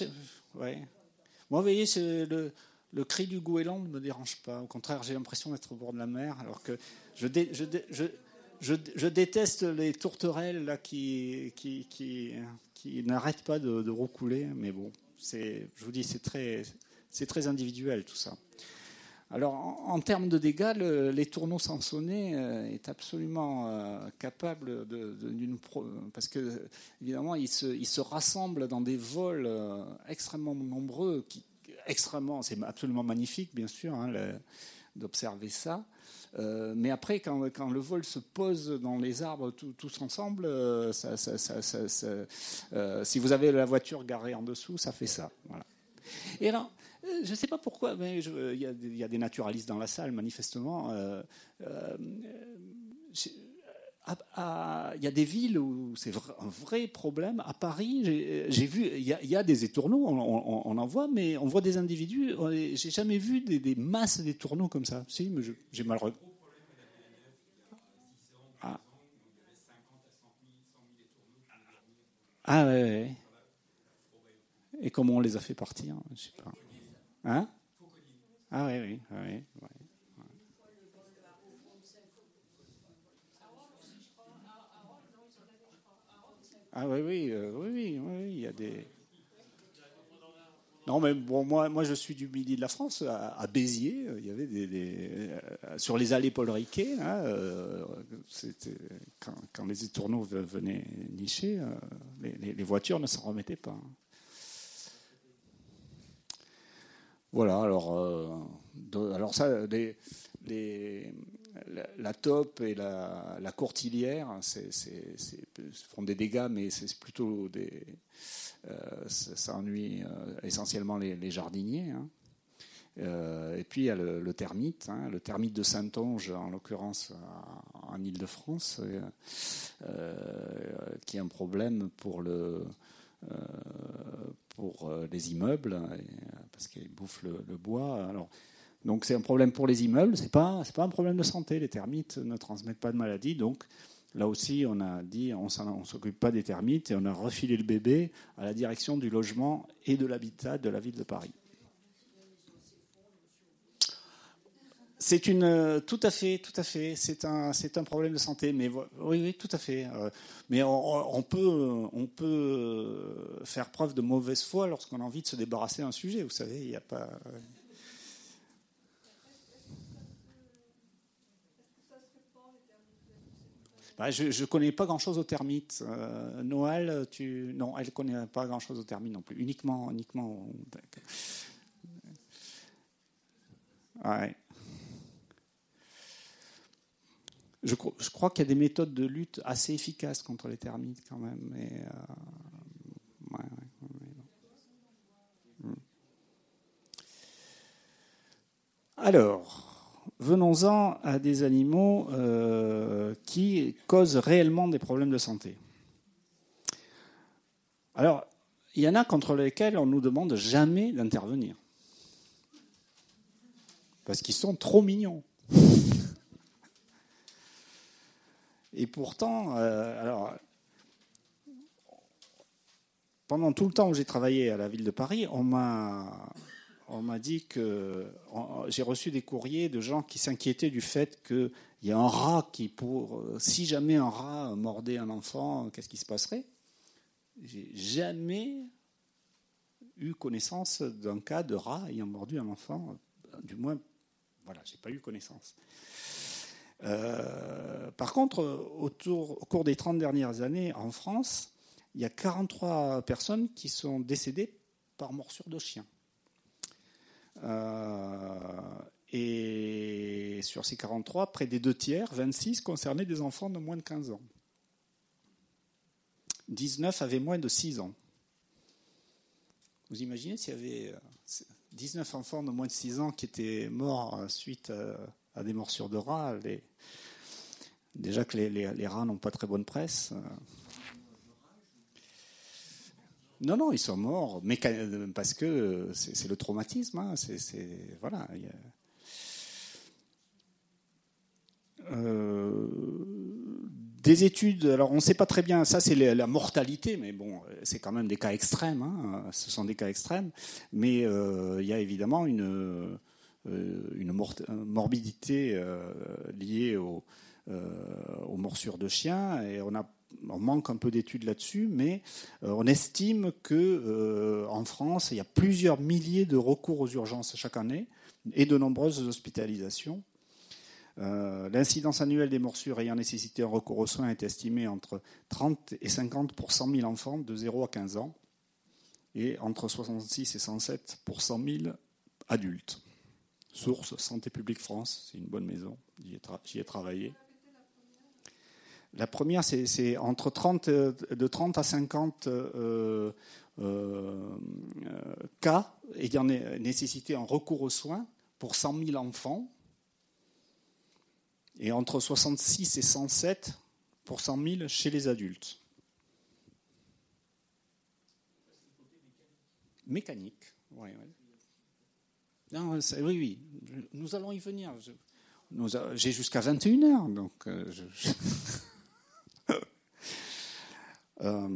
A: Moi, vous voyez, c'est le, le cri du goéland ne me dérange pas. Au contraire, j'ai l'impression d'être au bord de la mer, alors que je, déteste les tourterelles là, qui, n'arrêtent pas de, recouler. Mais bon, je vous dis, c'est très, individuel tout ça. Alors, en, termes de dégâts, les tourneaux sansonnés euh, est absolument euh, capable d'une. parce que, évidemment, ils se, ils se, rassemblent dans des vols euh, extrêmement nombreux qui, extrêmement, c'est absolument magnifique, bien sûr, hein, d'observer ça. Euh, mais après, quand, le vol se pose dans les arbres tous ensemble, euh, euh, si vous avez la voiture garée en dessous, ça fait ça. Voilà. Et alors, je ne sais pas pourquoi, mais il y, a des naturalistes dans la salle, manifestement il y a des villes où c'est un vrai problème. À Paris, j'ai vu, il y, a, des étourneaux, on, en voit, mais on voit des individus. J'ai jamais vu des, masses d'étourneaux comme ça. Si, mais j'ai mal. Ah. Ah ouais, Et comment on les a fait partir Je sais pas. Hein? Ah oui, oui, oui. Ah oui, oui, euh, oui, oui, oui, il y a des. Non, mais bon, moi, je suis du midi de la France, à, Béziers. Il y avait des, euh, sur les allées Paul Riquet. Euh, quand, les étourneaux venaient nicher, les, voitures ne s'en remettaient pas. Voilà. Alors, ça, les la, taupe et la, courtilière c'est, font des dégâts, mais c'est plutôt. Euh, ça, ennuie euh, essentiellement les, jardiniers. Hein. Euh, et puis il y a le, termite, hein, le termite de Saint-Onge, en l'occurrence en Ile-de-France, qui est un problème pour le. pour les immeubles, parce qu'il bouffe le, le, bois. Alors, donc c'est un problème pour les immeubles, ce n'est pas, pas un problème de santé. Les termites ne transmettent pas de maladie. Donc là aussi, on a dit on ne s'occupe pas des termites et on a refilé le bébé à la direction du logement et de l'habitat de la ville de Paris. C'est une, tout à fait, tout à fait. C'est un, c'est un problème de santé, mais oui, oui, tout à fait. Euh, mais on, peut, on peut faire preuve de mauvaise foi lorsqu'on a envie de se débarrasser d'un sujet. Vous savez, il n'y a pas. Bah, Je ne connais pas grand-chose aux termites. Euh, Noël, tu... non, elle ne connaît pas grand-chose aux termites non plus. Uniquement, uniquement. Ouais. Je, crois qu'il y a des méthodes de lutte assez efficaces contre les termites quand même. Euh, hmm. Alors, venons-en à des animaux euh, qui causent réellement des problèmes de santé. Alors, il y en a contre lesquels on nous demande jamais d'intervenir. Parce qu'ils sont trop mignons. Et pourtant, euh, alors, pendant tout le temps où j'ai travaillé à la ville de Paris, on m'a on m'a dit que j'ai reçu des courriers de gens qui s'inquiétaient du fait qu'il y a un rat qui, pour si jamais un rat mordait un enfant, qu'est-ce qui se passerait? J'ai jamais eu connaissance d'un cas de rat ayant mordu un enfant. Du moins, voilà, j'ai pas eu connaissance. Euh, par contre, au cours des 30 dernières années, en France, il y a 43 personnes qui sont décédées par morsure de chien. Euh, et sur ces 43, près des deux tiers, 26 concernaient des enfants de moins de 15 ans. 19 avaient moins de 6 ans. Vous imaginez s'il y avait 19 euh, enfants de moins de 6 ans qui étaient morts suite à, des morsures de rats Déjà que les rats n'ont pas très bonne presse. Euh, non, non, ils sont morts, parce que c'est le traumatisme. Hein, voilà. Euh, des études, alors on ne sait pas très bien, ça c'est la mortalité, mais bon, c'est quand même des cas extrêmes, hein, ce sont des cas extrêmes, mais euh, il y a évidemment une, euh, une morbidité liée aux morsures de chiens, et on a on manque un peu d'études là-dessus, mais euh, on estime que euh, en France, il y a plusieurs milliers de recours aux urgences chaque année et de nombreuses hospitalisations. Euh, l'incidence annuelle des morsures ayant nécessité un recours aux soins est estimée entre 30 et 50 pour 100 000 enfants de 0 à 15 ans et entre 66 et 107 pour 100 000 adultes. Source Santé publique France, c'est une bonne maison, j'y ai travaillé. La première, c'est entre 30, de 30 à 50 euh, euh, cas ayant nécessité un recours aux soins pour 100 000 enfants, et entre 66 et 107 pour 100 000 chez les adultes. Mécanique, oui, oui. oui, oui, nous allons y venir. J'ai jusqu'à 21 heures, donc euh, je... Euh,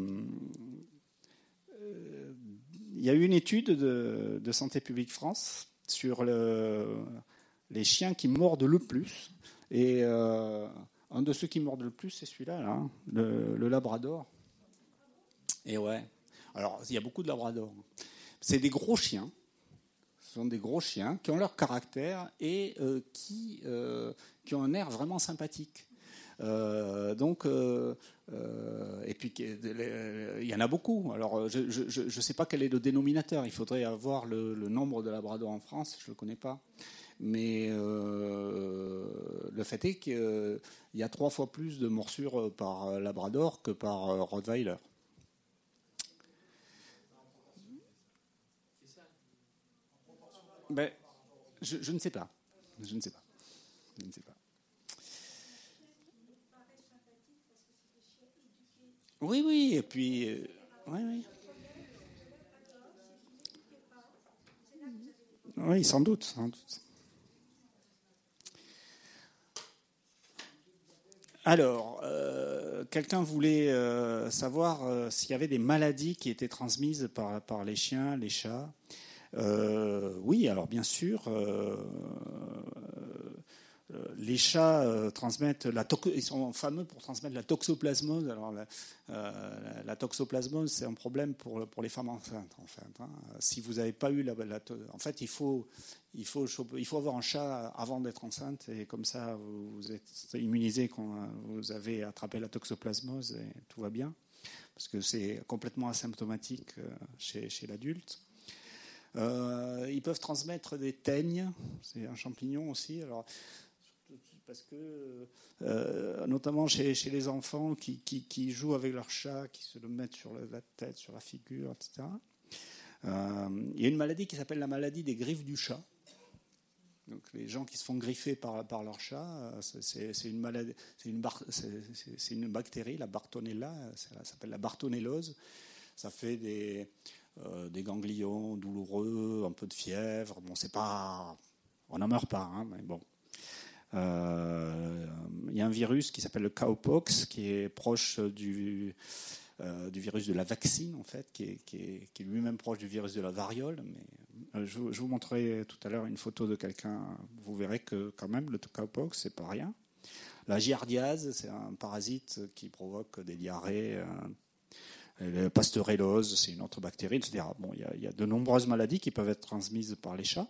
A: il y a eu une étude de, Santé publique France sur les chiens qui mordent le plus. Et euh, un de ceux qui mordent le plus, c'est celui-là, hein, le, labrador. Et ouais. Alors, il y a beaucoup de labradors. C'est des gros chiens. Ce sont des gros chiens qui ont leur caractère et euh, qui ont un air vraiment sympathique. Euh, donc, euh, euh, et puis il y en a beaucoup. Alors, je ne sais pas quel est le dénominateur. Il faudrait avoir le, nombre de labradors en France. Je ne le connais pas. Mais le fait est qu'il y a trois fois plus de morsures par labrador que par rottweiler. Ben, je, ne sais pas. Je ne sais pas. Je ne sais pas. Oui, oui, et puis. Euh, oui, oui. Oui, sans doute, sans doute. Alors, euh, quelqu'un voulait euh, savoir s'il y avait des maladies qui étaient transmises par, par les chiens, les chats. oui, alors bien sûr, les chats transmettent la ils sont fameux pour transmettre la toxoplasmose. Alors la, toxoplasmose, c'est un problème pour, pour les femmes enceintes. En fait, hein. Si vous n'avez pas eu la, en fait, il faut il faut il faut avoir un chat avant d'être enceinte et comme ça vous, êtes immunisé quand vous avez attrapé la toxoplasmose et tout va bien parce que c'est complètement asymptomatique chez, chez l'adulte. Euh, ils peuvent transmettre des teignes, c'est un champignon aussi. Alors, parce que, euh, notamment chez, les enfants qui, jouent avec leur chat, qui se le mettent sur la tête, sur la figure, etc. Euh, il y a une maladie qui s'appelle la maladie des griffes du chat. Donc les gens qui se font griffer par, leur chat, c'est une maladie, c'est une, bactérie, la Bartonella, ça s'appelle la bartonellose. Ça fait des, euh, des ganglions douloureux, un peu de fièvre. Bon, c'est pas, on n'en meurt pas, hein, mais bon. Euh, il y a un virus qui s'appelle le cowpox, qui est proche du, euh, virus de la vaccine, en fait, qui est, lui-même proche du virus de la variole. Mais je, vous montrerai tout à l'heure une photo de quelqu'un. Vous verrez que quand même le cowpox, c'est pas rien. La giardiase, c'est un parasite qui provoque des diarrhées, le pasteurellose, c'est une autre bactérie, etc. Bon, il y, a, de nombreuses maladies qui peuvent être transmises par les chats.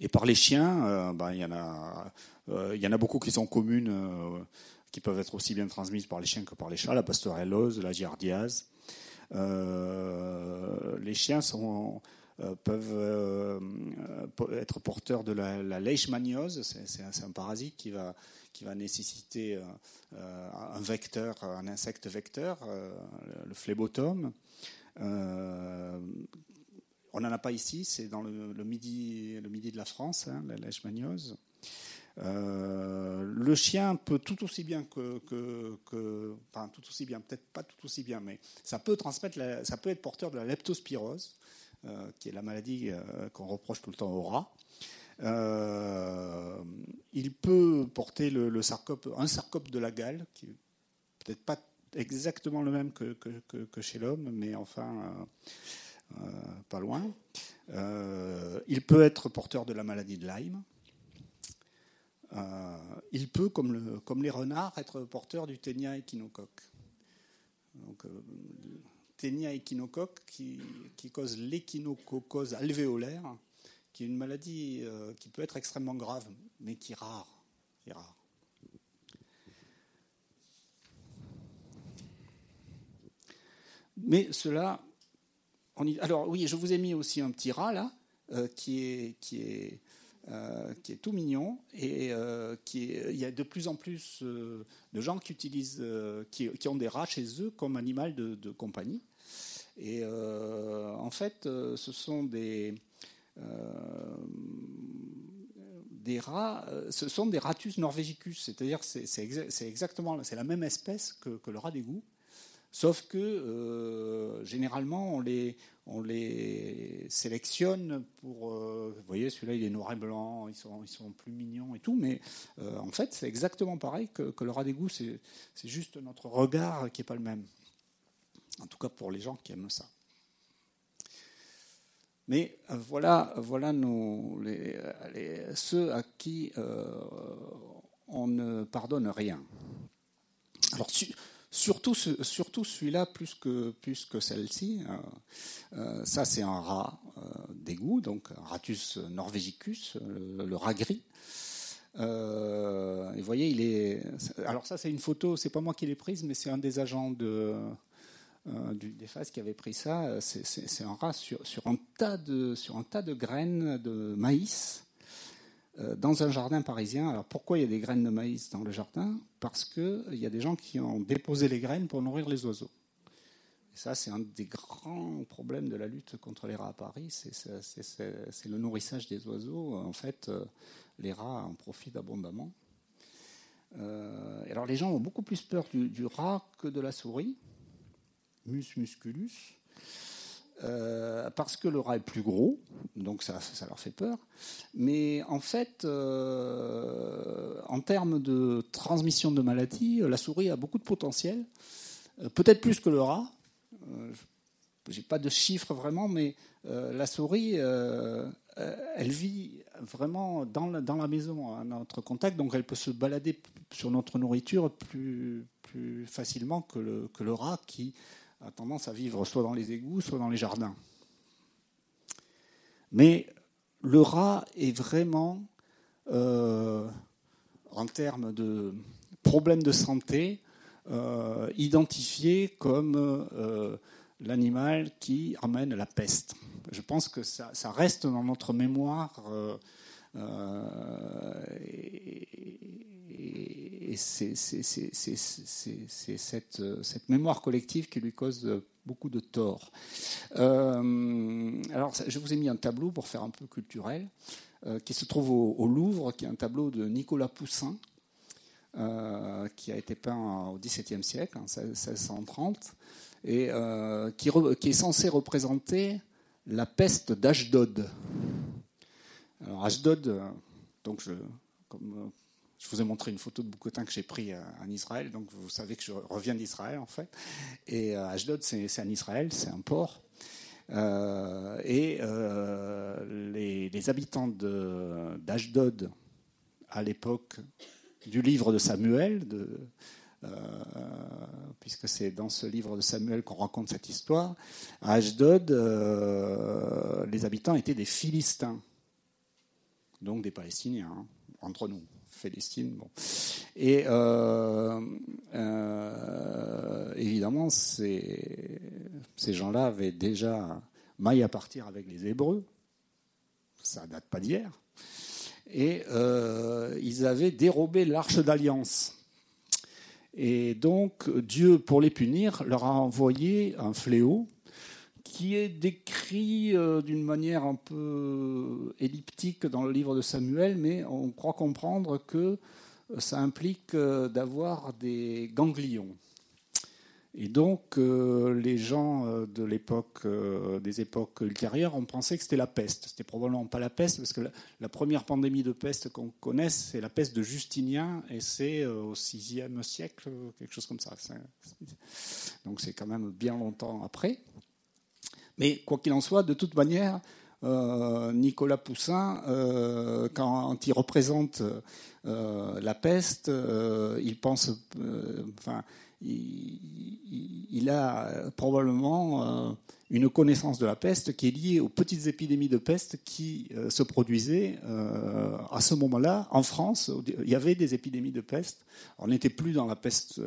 A: Et par les chiens, euh, ben, il, y en a, euh, y en a beaucoup qui sont communes, euh, qui peuvent être aussi bien transmises par les chiens que par les chats, la pasteurellose, la giardiase. les chiens peuvent être porteurs de la, la leishmaniose, c'est un parasite qui va qui va nécessiter un vecteur, un insecte vecteur, le phlébotome. On n'en a pas ici, c'est dans le, midi, le midi de la France, hein, la leishmaniose. le chien peut tout aussi bien que, enfin tout aussi bien, peut-être pas tout aussi bien, mais ça peut transmettre, ça peut être porteur de la leptospirose, qui est la maladie qu'on reproche tout le temps aux rats. Euh, il peut porter le, un sarcope de la gale, qui n'est peut-être pas exactement le même que, chez l'homme, mais enfin euh, euh, pas loin. il peut être porteur de la maladie de Lyme. il peut, comme, le, comme, les renards, être porteur du ténia échinocoque. Donc, ténia échinocoque qui, cause l'échinococose alvéolaire, qui est une maladie euh, qui peut être extrêmement grave, mais qui est rare. Mais cela, alors oui, je vous ai mis aussi un petit rat là, euh, qui est qui est euh, qui est tout mignon et qui il y a de plus en plus de gens qui utilisent, qui, ont des rats chez eux comme animal de, compagnie. Et en fait, ce sont des euh, des rats, euh, ce sont des ratus norvegicus, c'est-à-dire c'est, exactement c'est la même espèce que, le rat d'égout, sauf que euh, généralement on les, on les sélectionne pour, vous voyez celui-là il est noir et blanc, ils sont, ils sont plus mignons et tout, mais en fait c'est exactement pareil que, le rat d'égout, c'est, c'est juste notre regard qui n'est pas le même, en tout cas pour les gens qui aiment ça. Mais euh, voilà, voilà ceux à qui euh, on ne pardonne rien. Alors, surtout, surtout celui-là plus que, plus que celle-ci. Euh, ça, c'est un rat d'égout, donc Ratus norvegicus, le, rat gris. et vous voyez, il est. Alors ça, c'est une photo. C'est pas moi qui l'ai prise, mais c'est un des agents de euh, des phases qui avait pris ça, euh, c'est un rat sur, un tas de, sur un tas de graines de maïs euh, dans un jardin parisien. Alors pourquoi il y a des graines de maïs dans le jardin? Parce qu'il y a des gens qui ont déposé les graines pour nourrir les oiseaux. Et ça, c'est un des grands problèmes de la lutte contre les rats à Paris, c'est le nourrissage des oiseaux. En fait, les rats en profitent abondamment. alors les gens ont beaucoup plus peur du rat que de la souris mus musculus, euh, parce que le rat est plus gros, donc ça, leur fait peur. Mais en fait, euh, en termes de transmission de maladies, la souris a beaucoup de potentiel, euh, peut-être plus que le rat. J'ai pas de chiffres vraiment, mais la souris elle vit vraiment dans la, maison à notre contact, donc elle peut se balader sur notre nourriture plus, facilement que le, que le rat qui a tendance à vivre soit dans les égouts, soit dans les jardins. Mais le rat est vraiment, euh, en termes de problèmes de santé, euh, identifié comme euh, l'animal qui amène la peste. Je pense que ça, reste dans notre mémoire. C'est cette, mémoire collective qui lui cause beaucoup de tort. Euh, alors, je vous ai mis un tableau pour faire un peu culturel, euh, qui se trouve au, Louvre, qui est un tableau de Nicolas Poussin, euh, qui a été peint au XVIIe siècle, en 1630, et qui, qui, est censé représenter la peste d'Ashdod. Alors, Ashdod, donc je, comme je vous ai montré une photo de Boucotin que j'ai pris euh, en Israël, donc vous savez que je reviens d'Israël en fait. Et euh, Ashdod, c'est en Israël, c'est un port. Euh, et les, habitants d'Ashdod, à l'époque du livre de Samuel, puisque c'est dans ce livre de Samuel qu'on raconte cette histoire, à Ashdod, les habitants étaient des Philistins, donc des Palestiniens, hein, entre nous. Et euh, euh, évidemment, ces, gens-là avaient déjà maille à partir avec les Hébreux. Ça date pas d'hier. Et euh, ils avaient dérobé l'arche d'alliance. Et donc, Dieu, pour les punir, leur a envoyé un fléau qui est décrit euh, d'une manière un peu elliptique dans le livre de Samuel, mais on croit comprendre que ça implique euh, d'avoir des ganglions. Et donc, euh, les gens de l'époque, des époques ultérieures, ont pensé que c'était la peste. C'était probablement pas la peste, parce que la, première pandémie de peste qu'on connaisse, c'est la peste de Justinien, et c'est au VIe siècle, quelque chose comme ça. Donc, c'est quand même bien longtemps après. Mais quoi qu'il en soit, de toute manière, euh, Nicolas Poussin, euh, quand il représente euh, la peste, il pense, enfin, il, a probablement une connaissance de la peste qui est liée aux petites épidémies de peste qui se produisaient à ce moment-là en France. Il y avait des épidémies de peste. On n'était plus dans la peste,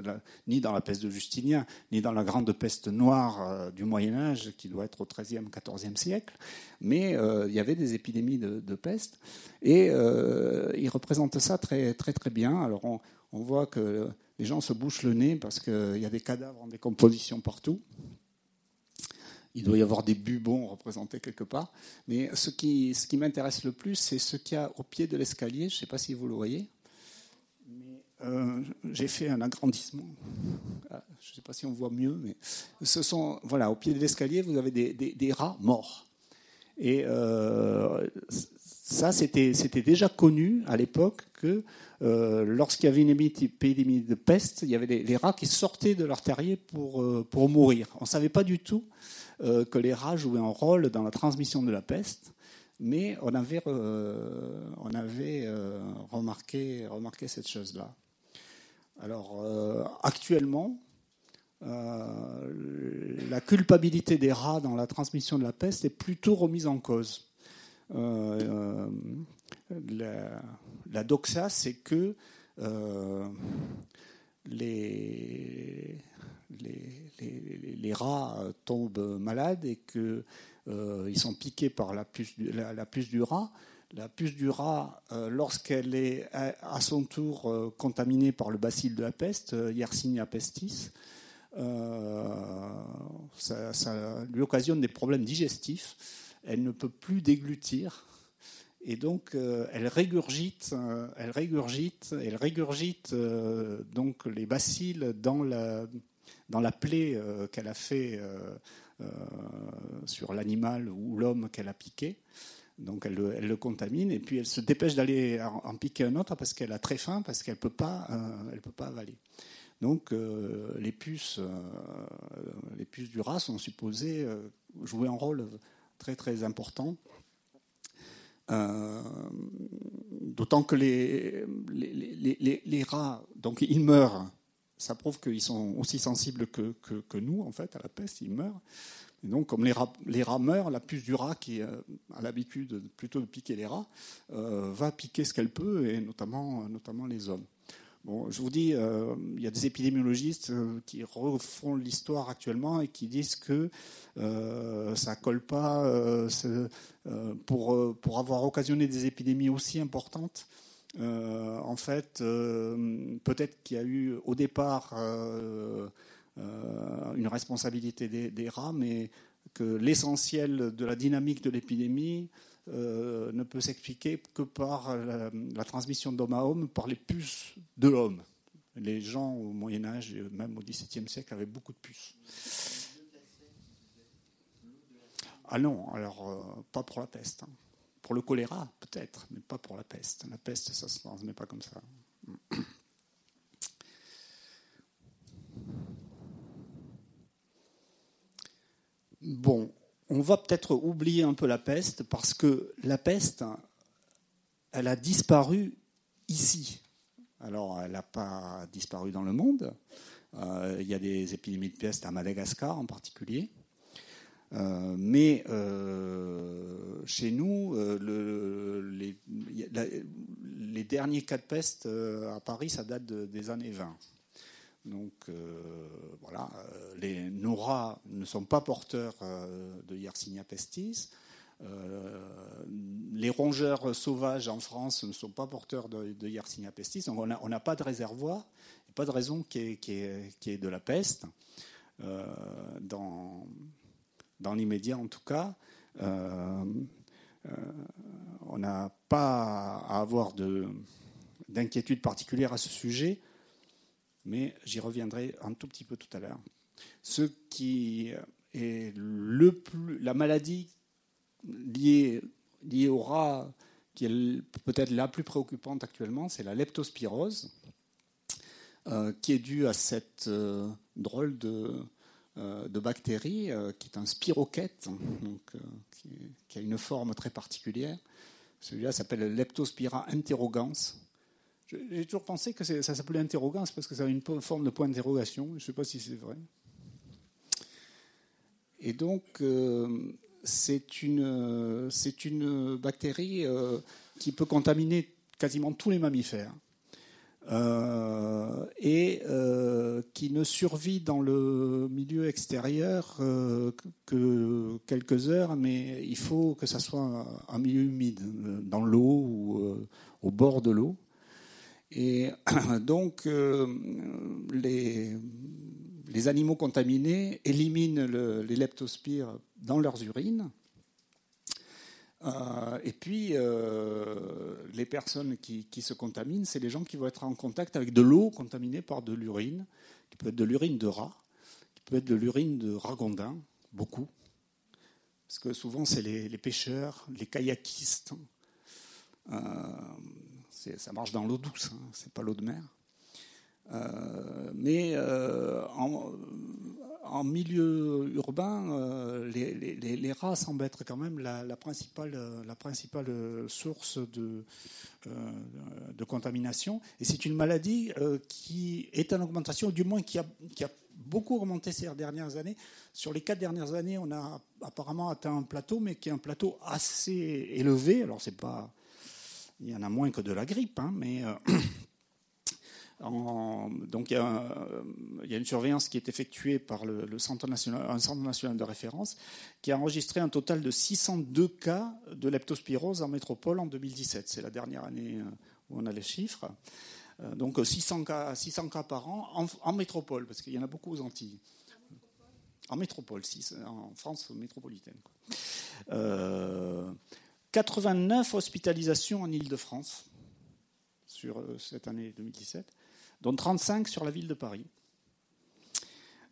A: ni dans la peste de Justinien, ni dans la grande peste noire du Moyen Âge qui doit être au XIIIe, XIVe siècle, mais il y avait des épidémies de, peste et il représente ça très très très bien. Alors on voit que les gens se bouchent le nez parce qu'il y a des cadavres en décomposition partout. Il doit y avoir des bubons représentés quelque part. Mais ce qui, m'intéresse le plus, c'est ce qu'il y a au pied de l'escalier. Je ne sais pas si vous le voyez. Euh, j'ai fait un agrandissement. Ah, je ne sais pas si on voit mieux, mais ce sont voilà, au pied de l'escalier, vous avez des, des, rats morts. Et euh, ça, c'était déjà connu à l'époque que euh, lorsqu'il y avait une épidémie de peste, il y avait les, rats qui sortaient de leur terrier pour, euh, mourir. On ne savait pas du tout euh, que les rats jouaient un rôle dans la transmission de la peste, mais on avait, remarqué, remarqué cette chose-là. Alors, actuellement, la culpabilité des rats dans la transmission de la peste est plutôt remise en cause. La, doxa, c'est que euh, les, les, rats tombent malades et qu'ils euh, sont piqués par la puce, du, rat. La puce du rat, lorsqu'elle est à, son tour contaminée par le bacille de la peste, Yersinia pestis, ça, ça, lui occasionne des problèmes digestifs. Elle ne peut plus déglutir et donc, euh, elle régurgite, euh, elle régurgite, elle régurgite euh, donc les bacilles dans la, dans la plaie qu'elle a fait sur l'animal ou l'homme qu'elle a piqué. Donc, elle, elle, le contamine et puis elle se dépêche d'aller en, piquer un autre parce qu'elle a très faim, parce qu'elle peut, pas, elle peut pas avaler. Donc, les, puces, les puces du rat sont supposées jouer un rôle très très important D'autant que les, rats, donc ils meurent. Ça prouve qu'ils sont aussi sensibles que, nous, en fait, à la peste, ils meurent. Et donc, comme les rats, les rats meurent, la puce du rat, qui a l'habitude plutôt de piquer les rats, va piquer ce qu'elle peut, et notamment, notamment les hommes. Bon, je vous dis, euh, il y a des épidémiologistes euh, qui refont l'histoire actuellement et qui disent que euh, ça colle pas pour, pour avoir occasionné des épidémies aussi importantes. en fait, peut-être qu'il y a eu au départ une responsabilité des, rats, mais que l'essentiel de la dynamique de l'épidémie euh, ne peut s'expliquer que par la, transmission d'homme à homme, par les puces de l'homme. Les gens au Moyen Âge, même au XVIIe siècle, avaient beaucoup de puces. Ah non, alors euh, pas pour la peste. Hein. Pour le choléra, peut-être, mais pas pour la peste. La peste, ça se transmet pas comme ça. Bon, on va peut-être oublier un peu la peste parce que la peste, elle a disparu ici. Alors, elle n'a pas disparu dans le monde. Euh, il y a des épidémies de peste à Madagascar en particulier. Euh, mais euh, chez nous, les, les, derniers cas de peste à Paris, ça date des années 20. Donc euh, voilà, euh, les, nos rats ne sont pas porteurs euh, de Yersinia pestis. les rongeurs sauvages en France ne sont pas porteurs de, Yersinia pestis. Donc on n'a pas de réservoir, pas de raison qu'il y, ait de la peste. dans, dans l'immédiat en tout cas, on n'a pas à avoir d'inquiétude particulière à ce sujet mais j'y reviendrai un tout petit peu tout à l'heure. Ce qui est le plus, la maladie liée, liée au rat, qui est peut-être la plus préoccupante actuellement, c'est la leptospirose, euh, qui est due à cette euh, drôle de, euh, de bactérie qui est un spirochète, donc, qui, qui, a une forme très particulière. Celui-là s'appelle Leptospira interrogans. J'ai toujours pensé que ça s'appelait interrogance parce que ça a une forme de point d'interrogation. Je ne sais pas si c'est vrai. Et donc, euh, c'est une, une, bactérie euh, qui peut contaminer quasiment tous les mammifères euh, et qui ne survit dans le milieu extérieur que quelques heures, mais il faut que ça soit un milieu humide, dans l'eau ou au bord de l'eau. Et donc, euh, les, animaux contaminés éliminent les leptospires dans leurs urines. Euh, et puis, euh, les personnes qui, se contaminent, c'est les gens qui vont être en contact avec de l'eau contaminée par de l'urine, qui peut être de l'urine de rat, qui peut être de l'urine de ragondin, beaucoup. Parce que souvent, c'est les, pêcheurs, les kayakistes, ça marche dans l'eau douce, hein, c'est pas l'eau de mer. Euh, mais euh, en, milieu urbain, euh, les, rats semblent être quand même la, principale, la principale source de, de contamination. Et c'est une maladie qui est en augmentation, du moins qui a, qui a beaucoup augmenté ces dernières années. Sur les quatre dernières années, on a apparemment atteint un plateau, mais qui est un plateau assez élevé. Alors, c'est pas il y en a moins que de la grippe, hein, mais euh, donc il y, a, une surveillance qui est effectuée par le, centre national, un centre national de référence qui a enregistré un total de 602 cas de leptospirose en métropole en 2017. C'est la dernière année euh, où on a les chiffres. Euh, donc 600 cas, 600 cas par an en, métropole, parce qu'il y en a beaucoup aux Antilles. En métropole, en France métropolitaine. Euh, 89 hospitalisations en Ile-de-France sur euh, cette année 2017, dont 35 sur la ville de Paris.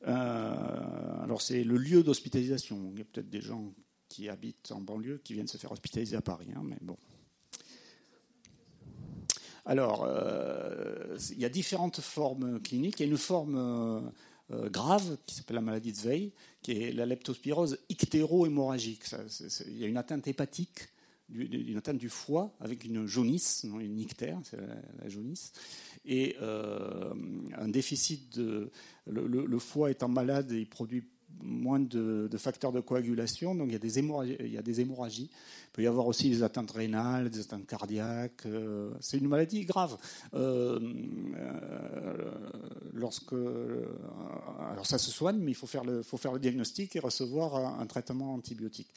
A: Euh, alors c'est le lieu d'hospitalisation. Il y a peut-être des gens qui habitent en banlieue qui viennent se faire hospitaliser à Paris, hein, mais bon. Alors, euh, il y a différentes formes cliniques. Il y a une forme grave qui s'appelle la maladie de Veil, qui est la leptospirose ictéro-hémorragique. Il y a une atteinte hépatique d'une atteinte du foie avec une jaunisse, une nictère, c'est la, jaunisse, et un déficit de le, foie étant malade, il produit moins de, facteurs de coagulation, donc il y, a des hémorragies, il y a des hémorragies. Peut y avoir aussi des atteintes rénales, des atteintes cardiaques. Euh, c'est une maladie grave. Euh, euh, lorsque, alors ça se soigne, mais il faut faire le, faut faire le diagnostic et recevoir un, traitement antibiotique.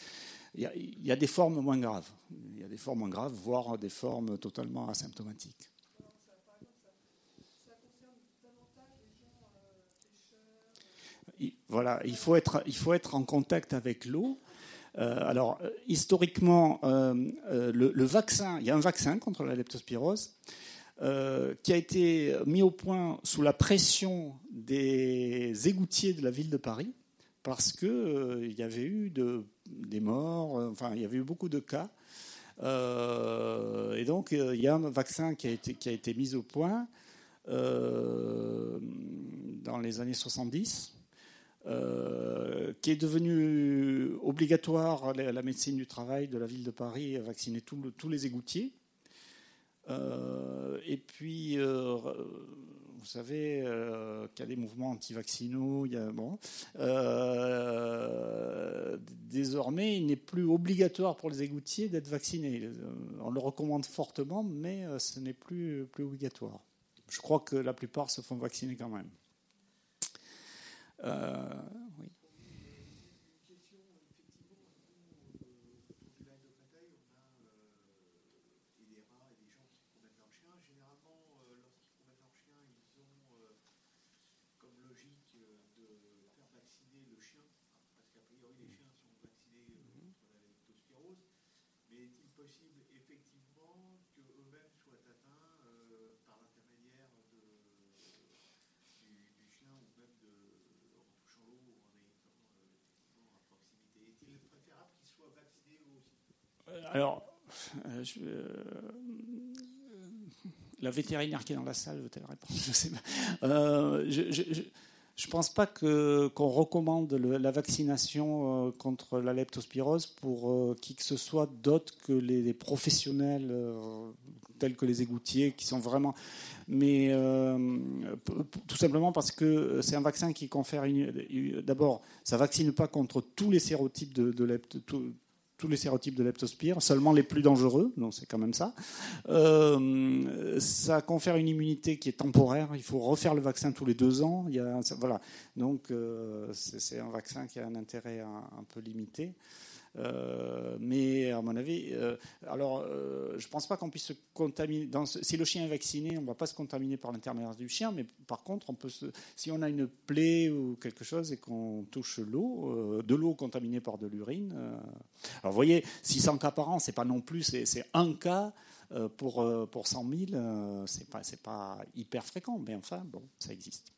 A: Il y, a, il des formes moins graves. Il y a des formes moins graves, voire des formes totalement asymptomatiques. voilà, il faut être, il faut être en contact avec l'eau. Euh, alors, euh, historiquement, euh, le, vaccin, il y a un vaccin contre la leptospirose qui a été mis au point sous la pression des égoutiers de la ville de Paris, parce qu'il y avait eu de, des morts, enfin, il y avait eu beaucoup de cas. et donc, il y a un vaccin qui a été, qui a été mis au point dans les années 70 euh, qui est devenu obligatoire la, médecine du travail de la ville de Paris à vacciner tous les égoutiers. Euh, et puis, euh, vous savez qu'il y a des mouvements anti-vaccinaux. Bon, désormais, il n'est plus obligatoire pour les égoutiers d'être vaccinés. On le recommande fortement, mais ce n'est plus, plus obligatoire. Je crois que la plupart se font vacciner quand même. Euh, oui. Alors, euh, euh, la vétérinaire qui est dans la salle veut-elle répondre? Je sais pas. Euh, je, ne pense pas qu'on recommande la vaccination contre la leptospirose pour qui que ce soit d'autre que les, professionnels tels que les égoutiers qui sont vraiment. Mais tout simplement parce que c'est un vaccin qui confère. D'abord, ça vaccine pas contre tous les sérotypes de, de tous les sérotypes de leptospire, seulement les plus dangereux, donc c'est quand même ça. Euh, ça confère une immunité qui est temporaire, il faut refaire le vaccin tous les deux ans. Il y a, voilà. Donc euh, c'est un vaccin qui a un intérêt un peu limité. Euh, mais à mon avis, euh, alors euh, je ne pense pas qu'on puisse se contaminer. si le chien est vacciné, on ne va pas se contaminer par l'intermédiaire du chien, mais par contre, on peut si on a une plaie ou quelque chose et qu'on touche l'eau, de l'eau contaminée par de l'urine. alors vous voyez, 600 cas par an, c'est pas non plus, c'est un cas pour, pour 100 000, c'est pas, pas hyper fréquent, mais enfin, bon, ça existe.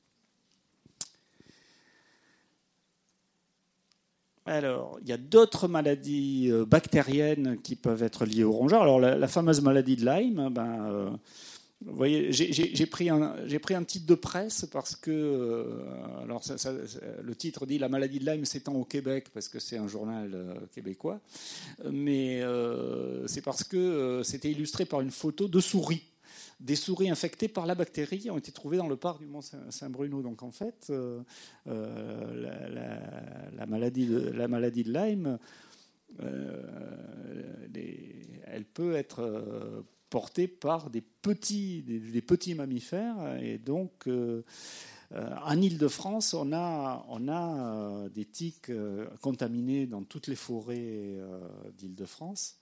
A: Alors, il y a d'autres maladies euh, bactériennes qui peuvent être liées au rongeur. Alors, la, fameuse maladie de Lyme, ben, euh, vous voyez, j'ai pris, un, pris un titre de presse parce que, euh, alors le titre dit La maladie de Lyme s'étend au Québec parce que c'est un journal québécois, mais c'est parce que c'était illustré par une photo de souris des souris infectées par la bactérie ont été trouvées dans le parc du Mont Saint-Bruno. Donc en fait, euh, euh, la, maladie de, Lyme, euh, elle peut être portée par des petits, petits mammifères. Et donc, en Ile-de-France, on a, on a des tiques contaminées dans toutes les forêts d'Île-de-France.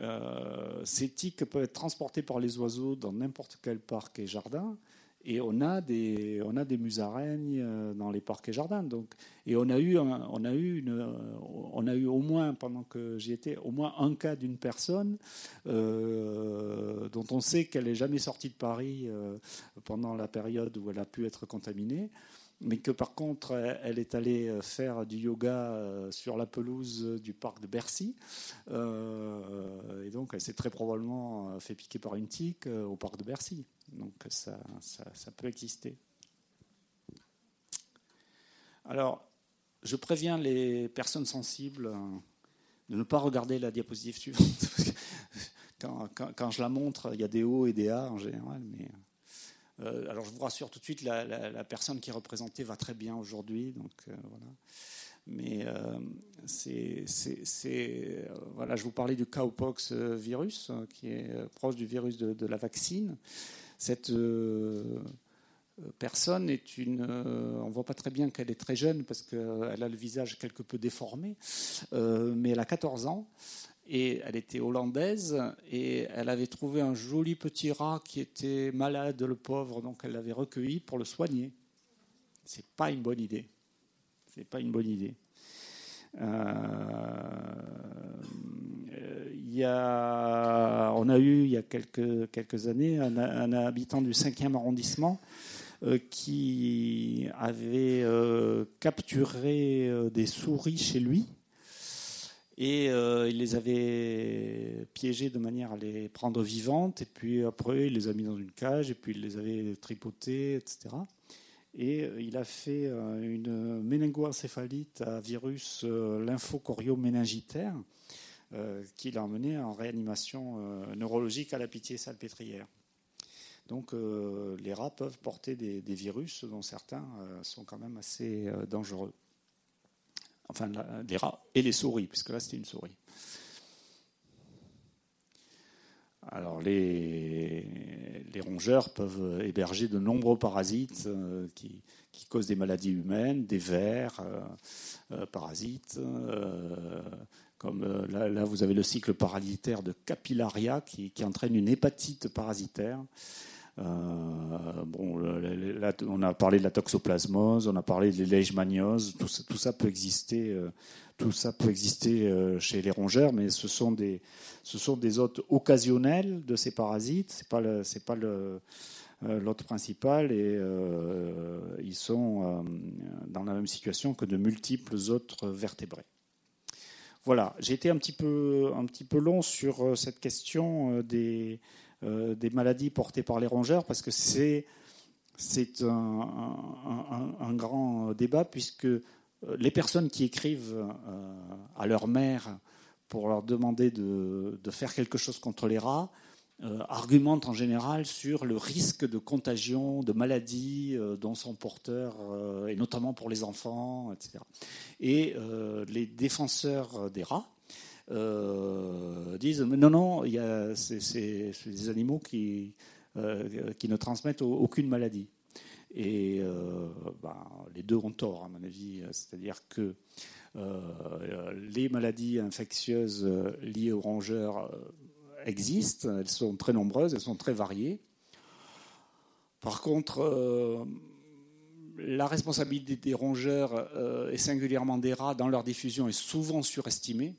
A: Euh, ces tiques peuvent être transportées par les oiseaux dans n'importe quel parc et jardin. Et on a des, on a des musaraignes euh, dans les parcs et jardins. Donc, et on a eu, on a eu, une, on a eu au moins, pendant que j'y étais, au moins un cas d'une personne euh, dont on sait qu'elle n'est jamais sortie de Paris pendant la période où elle a pu être contaminée mais que par contre, elle est allée euh, faire du yoga euh, sur la pelouse du parc de Bercy. Euh, et donc, elle s'est très probablement fait piquer par une tique au parc de Bercy. Donc, ça, ça, peut exister. Alors, je préviens les personnes sensibles de ne pas regarder la diapositive suivante. quand, je la montre, il y a des hauts et des A en général. Mais, euh, alors je vous rassure tout de suite, la, personne qui est représentée va très bien aujourd'hui. Donc euh, voilà. Mais euh, c'est, voilà, je vous parlais du cowpox virus, qui est proche du virus de, la vaccine. Cette personne est une. on ne voit pas très bien qu'elle est très jeune parce qu'elle a le visage quelque peu déformé, mais elle a 14 ans et elle était hollandaise et elle avait trouvé un joli petit rat qui était malade, le pauvre, donc elle l'avait recueilli pour le soigner. C'est pas une bonne idée. C'est pas une bonne idée. Euh, y a, on a eu il y a quelques, quelques années un, habitant du 5e arrondissement euh, qui avait euh, capturé des souris chez lui et euh, il les avait piégés de manière à les prendre vivantes. Et puis après, il les a mis dans une cage. Et puis il les avait tripotées, etc. Et euh, il a fait euh, une méningoencéphalite à virus lymphocorio-méningitaire qui l'a emmené en réanimation neurologique à la pitié salpêtrière. Donc les rats peuvent porter des virus dont certains sont quand même assez dangereux enfin des rats et les souris, puisque là c'était une souris. Alors les, les, rongeurs peuvent héberger de nombreux parasites euh, qui, causent des maladies humaines, des vers euh, euh, parasites. comme là, vous avez le cycle parasitaire de capillaria qui entraîne une hépatite parasitaire. Euh, bon, on a parlé de la toxoplasmose, on a parlé de leishmaniose, tout ça, tout ça peut exister. Euh, tout ça peut exister euh, chez les rongeurs, mais ce sont des, ce sont des hôtes occasionnels de ces parasites. C'est pas c'est pas le, l'hôte principal et ils sont dans la même situation que de multiples autres vertébrés. Voilà, j'ai été un petit peu, un petit peu long sur cette question des, euh, des maladies portées par les rongeurs, parce que c'est c'est un, grand débat, puisque euh, les personnes qui écrivent euh, à leur mère pour leur demander de, faire quelque chose contre les rats argumentent en général sur le risque de contagion, de maladies dont sont porteurs, et notamment pour les enfants, etc. Et les défenseurs des rats, euh, disent non, non, c'est des animaux qui, euh, qui ne transmettent aucune maladie. Et euh, ben, les deux ont tort, à mon avis. C'est-à-dire que les maladies infectieuses liées aux rongeurs existent, elles sont très nombreuses, elles sont très variées. Par contre, la responsabilité des rongeurs, et singulièrement des rats, dans leur diffusion est souvent surestimée.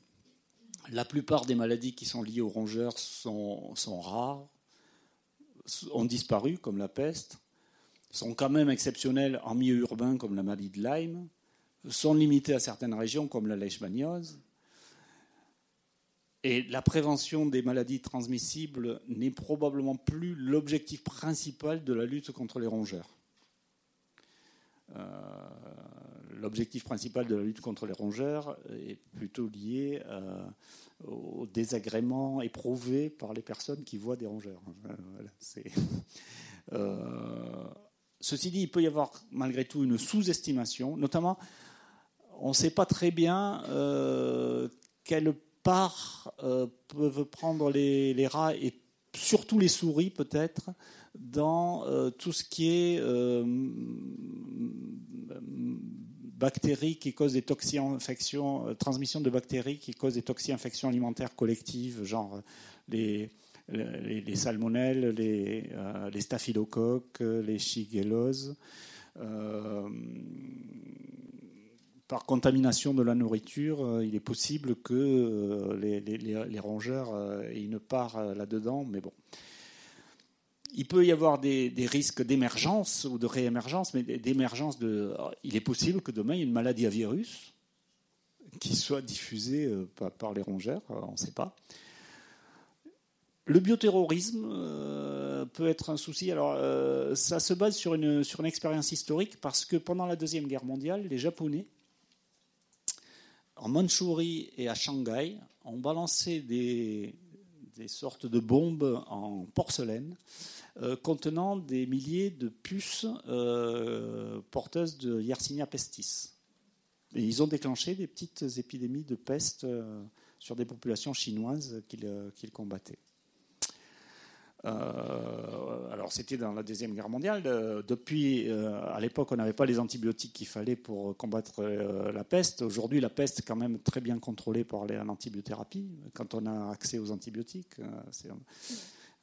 A: La plupart des maladies qui sont liées aux rongeurs sont, rares, ont disparu, comme la peste, sont quand même exceptionnelles en milieu urbain, comme la maladie de Lyme, sont limitées à certaines régions, comme la leishmaniose. Et la prévention des maladies transmissibles n'est probablement plus l'objectif principal de la lutte contre les rongeurs. Euh, l'objectif principal de la lutte contre les rongeurs est plutôt lié euh, au désagrément éprouvé par les personnes qui voient des rongeurs. Euh, ceci dit, il peut y avoir malgré tout une sous-estimation, notamment on ne sait pas très bien quelle part peuvent prendre les, rats et surtout les souris peut-être dans tout ce qui est bactéries qui causent des toxi-infections, euh, transmission de bactéries qui causent des toxi-infections alimentaires collectives, genre les, les, salmonelles, les, euh, staphylocoques, les shigelloses. Euh, par contamination de la nourriture, il est possible que les rongeurs aient une part là-dedans, mais bon il peut y avoir des, risques d'émergence ou de réémergence, mais d'émergence de. Il est possible que demain il y ait une maladie à virus qui soit diffusée euh, par les rongeurs, euh, on ne sait pas. Le bioterrorisme euh, peut être un souci. Alors, ça se base sur une, expérience historique parce que pendant la Deuxième Guerre mondiale, les Japonais en Mandchourie et à Shanghai, on balançait des, des sortes de bombes en porcelaine euh, contenant des milliers de puces euh, porteuses de Yersinia pestis. Ils ont déclenché des petites épidémies de peste euh, sur des populations chinoises qu'ils combattaient. alors c'était dans la deuxième guerre mondiale. depuis, à l'époque, on n'avait pas les antibiotiques qu'il fallait pour combattre la peste. Aujourd'hui, la peste est quand même très bien contrôlée par l'antibiothérapie quand on a accès aux antibiotiques.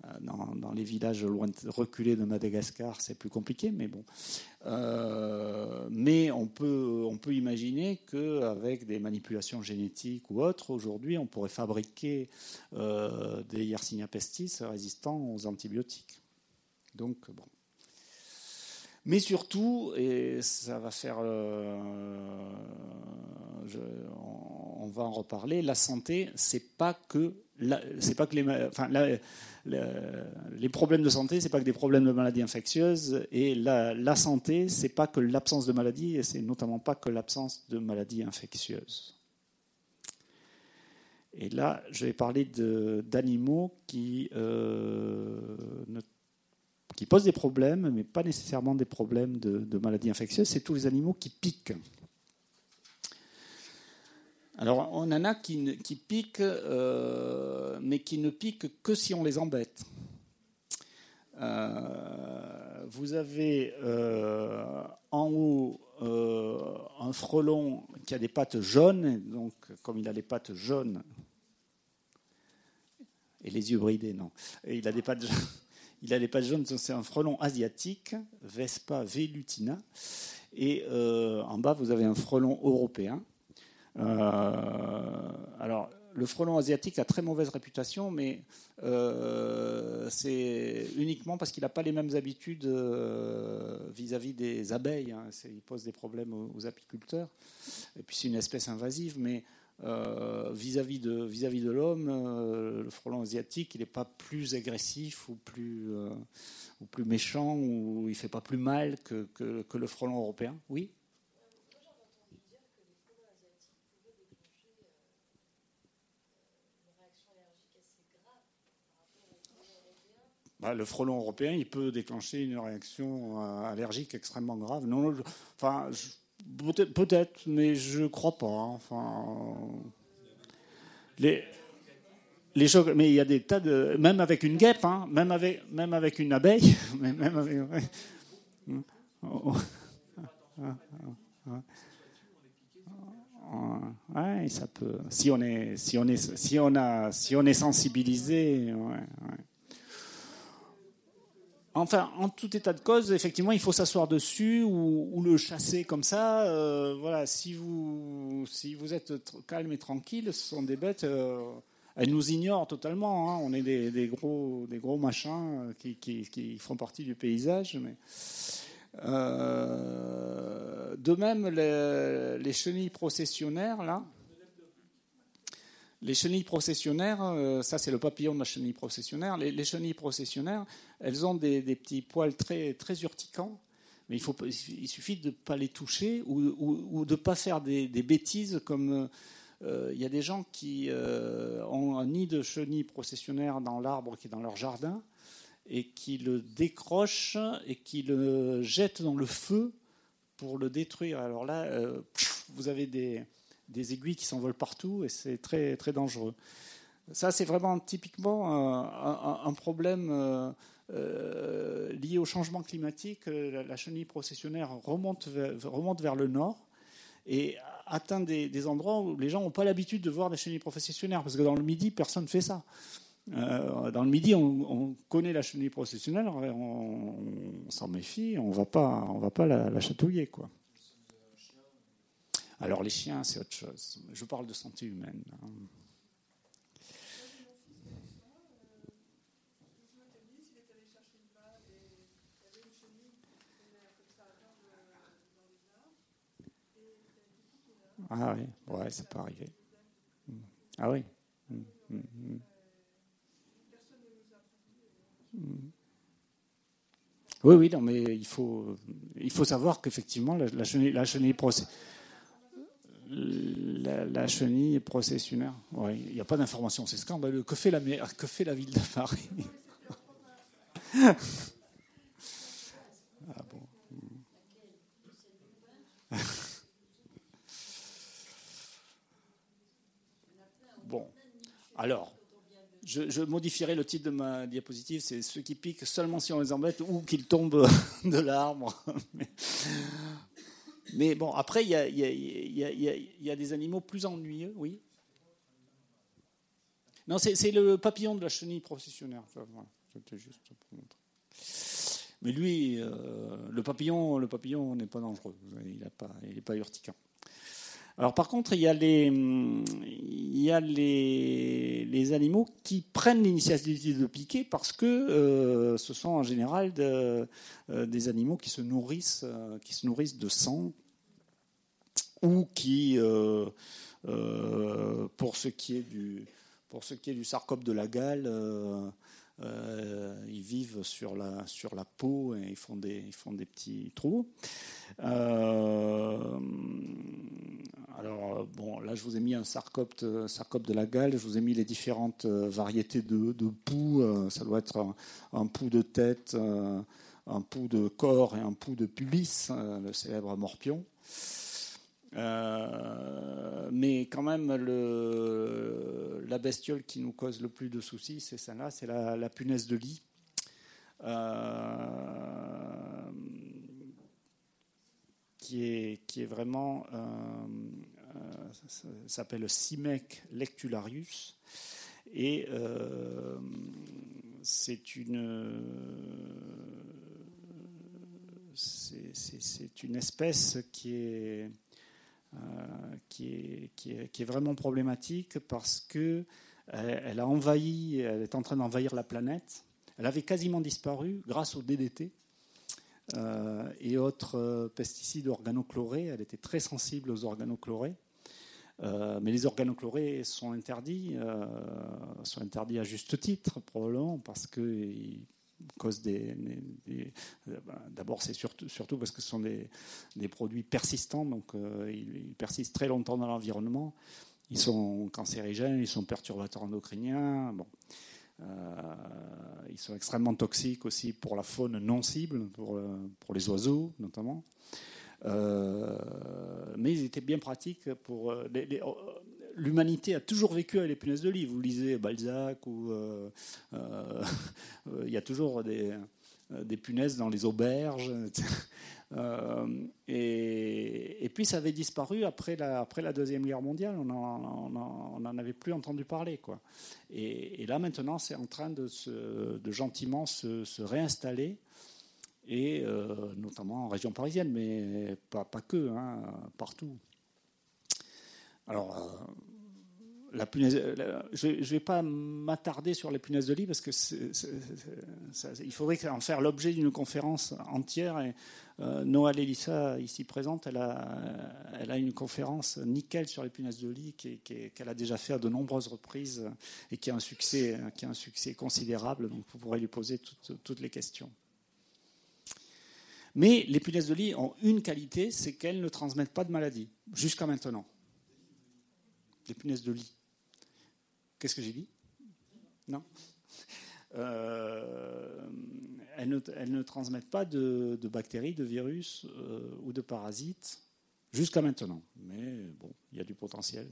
A: Euh, dans, les villages reculés de Madagascar, c'est plus compliqué, mais bon. Euh, mais on peut, on peut imaginer qu'avec des manipulations génétiques ou autres, aujourd'hui, on pourrait fabriquer euh, des Yersinia pestis résistants aux antibiotiques. Donc, bon. Mais surtout, et ça va faire. on va en reparler, la santé, c'est pas que. Pas que les. Enfin, les problèmes de santé, c'est pas que des problèmes de maladies infectieuses, et la, santé, c'est pas que l'absence de maladie, et c'est notamment pas que l'absence de maladies infectieuses. Et là, je vais parler d'animaux qui, euh, qui posent des problèmes, mais pas nécessairement des problèmes de, maladies infectieuses. C'est tous les animaux qui piquent. Alors, on en a qui, piquent, euh, mais qui ne piquent que si on les embête. Euh, vous avez euh, en haut un frelon qui a des pattes jaunes, donc comme il a les pattes jaunes, et les yeux bridés, non, il a des pattes jaunes. Il a les pattes jaunes, c'est un frelon asiatique, Vespa velutina. Et en bas, vous avez un frelon européen, euh, alors, le frelon asiatique a très mauvaise réputation, mais euh, c'est uniquement parce qu'il n'a pas les mêmes habitudes euh, vis-à-vis des abeilles. Hein. Il pose des problèmes aux, apiculteurs. Et puis c'est une espèce invasive, mais vis-à-vis de, vis -vis de l'homme, le frelon asiatique, il n'est pas plus agressif ou plus, ou plus méchant, ou il ne fait pas plus mal que, que, que le frelon européen. Oui? Bah, le frelon européen, il peut déclencher une réaction euh, allergique extrêmement grave. Non, enfin, peut-être, mais je crois pas. Hein. Enfin, les, les mais il y a des tas de, même avec une guêpe, hein, même avec, même avec une abeille, même avec, ouais. ça peut. Si on est, si on est, si on a, si on est sensibilisé, ouais, Enfin, en tout état de cause, effectivement, il faut s'asseoir dessus ou, le chasser comme ça. Euh, voilà, si vous, si vous êtes calme et tranquille, ce sont des bêtes. Euh, elles nous ignorent totalement. Hein. On est des, gros, des gros machins qui, qui, font partie du paysage. Mais, euh, de même, les chenilles processionnaires, là, les chenilles processionnaires, euh, ça c'est le papillon de la chenille processionnaire. Les, chenilles processionnaires, elles ont des, petits poils très, très urticants, mais il, faut, il suffit de ne pas les toucher ou, de ne pas faire des, bêtises comme euh, il y a des gens qui euh, ont un nid de chenilles processionnaires dans l'arbre qui est dans leur jardin et qui le décrochent et qui le jettent dans le feu pour le détruire. Alors là, vous avez des des aiguilles qui s'envolent partout et c'est très, très dangereux. Ça, c'est vraiment typiquement un, problème euh, euh, lié au changement climatique. La, chenille processionnaire remonte vers, le nord et atteint des, endroits où les gens n'ont pas l'habitude de voir des chenilles processionnaires, parce que dans le Midi, personne ne fait ça. Euh, dans le Midi, on, connaît la chenille processionnaire, on, s'en méfie, on ne va pas, on va pas la, la chatouiller. Quoi. Alors les chiens, c'est autre chose. Je parle de santé humaine. Hein. Ah oui, ouais, ça peut arriver. Ah oui. Oui, oui, non, mais il faut, il faut savoir qu'effectivement, la, la chenille, la chenille la chenille processionnaire. Ouais, il n'y a pas d'information, c'est scandaleux. Que fait la, que fait la ville de Paris ah bon. bon. Alors, je, modifierai le titre de ma diapositive, c'est ceux qui piquent seulement si on les embête ou qu'ils tombent de l'arbre. Bon, après, il y a, des animaux plus ennuyeux, oui. Non, c'est le papillon de la chenille processionnaire. juste Mais lui, euh, le papillon, le papillon n'est pas dangereux. Il n'est pas, il pas urticant. Alors par contre, il y a les, il y a les, les animaux qui prennent l'initiative de piquer parce que euh, ce sont en général euh, des animaux qui se nourrissent, euh, qui se nourrissent de sang ou qui, pour ce qui est du, pour ce qui est du sarcope de la gale, ils vivent sur la, sur la peau et ils font des, ils font des petits trous. Alors, bon, là, je vous ai mis un sarcope, sarcope de la gale, je vous ai mis les différentes euh, variétés de, poux. Ça doit être un, un pouls de tête, un pouls de corps et un pouls de pubis, le célèbre morpion. Euh, mais quand même, la bestiole qui nous cause le plus de soucis, c'est celle-là, c'est la, punaise de lit. Euh, qui, est, vraiment. Euh, ça s'appelle Simec lectularius. Et c'est une. C'est une espèce qui est euh, qui, est, qui, est, vraiment problématique parce que euh, elle, a envahi, elle est en train d'envahir la planète. Elle avait quasiment disparu grâce au DDT euh, et autres pesticides organochlorés. Elle était très sensible aux organochlorés. mais les organochlorés sont interdits, sont interdits à juste titre, probablement, parce qu'ils cause des. Euh, bah, d'abord, c'est surtout, parce que ce sont des, produits persistants, donc euh, ils, persistent très longtemps dans l'environnement. Ils sont cancérigènes, ils sont perturbateurs endocriniens. Bon. Euh, ils sont extrêmement toxiques aussi pour la faune non cible, pour, pour les oiseaux notamment. mais ils étaient bien pratiques pour les, l'humanité a toujours vécu avec les punaises de lit. Vous lisez Balzac ou euh, euh, il y a toujours des, punaises dans les auberges. Euh, et, puis ça avait disparu après la, Deuxième Guerre mondiale. On n'en avait plus entendu parler. Quoi. Et, là maintenant, c'est en train de, gentiment se, réinstaller. Et notamment en région parisienne, mais pas, pas que, hein, partout. Alors, euh, la punaise, je ne vais pas m'attarder sur les punaises de lit parce que il faudrait en faire l'objet d'une conférence entière. Et euh, Noah Lélissa, ici présente, elle a, elle a une conférence nickel sur les punaises de lit qu'elle a déjà fait à de nombreuses reprises et qui a un succès, qui a un succès considérable. Donc vous pourrez lui poser toutes, les questions. Mais les punaises de lit ont une qualité, c'est qu'elles ne transmettent pas de maladie, jusqu'à maintenant des punaises de lit. Qu'est-ce que j'ai dit? Non euh, elles, ne, transmettent pas de, bactéries, de virus euh, ou de parasites jusqu'à maintenant. Mais bon, il y a du potentiel.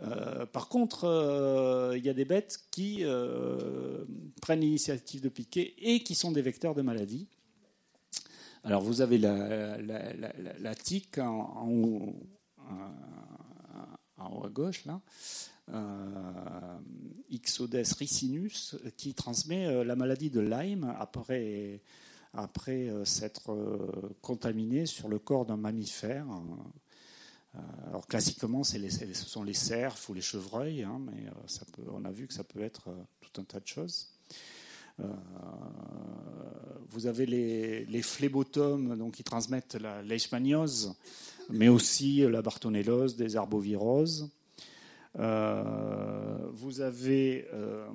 A: Euh, par contre, il y a des bêtes qui prennent l'initiative de piquer et qui sont des vecteurs de maladies. Alors vous avez la, tique en, haut, à gauche, là, Ixodes ricinus, qui transmet euh, la maladie de Lyme après, après euh, s'être contaminé sur le corps d'un mammifère. Alors classiquement, ce sont les cerfs ou les chevreuils, hein, mais on a vu que ça peut être tout un tas de choses. vous avez les, les phlébotomes donc, qui transmettent la leishmaniose, mais aussi la bartonellose, des arboviroses. Euh, vous avez euh,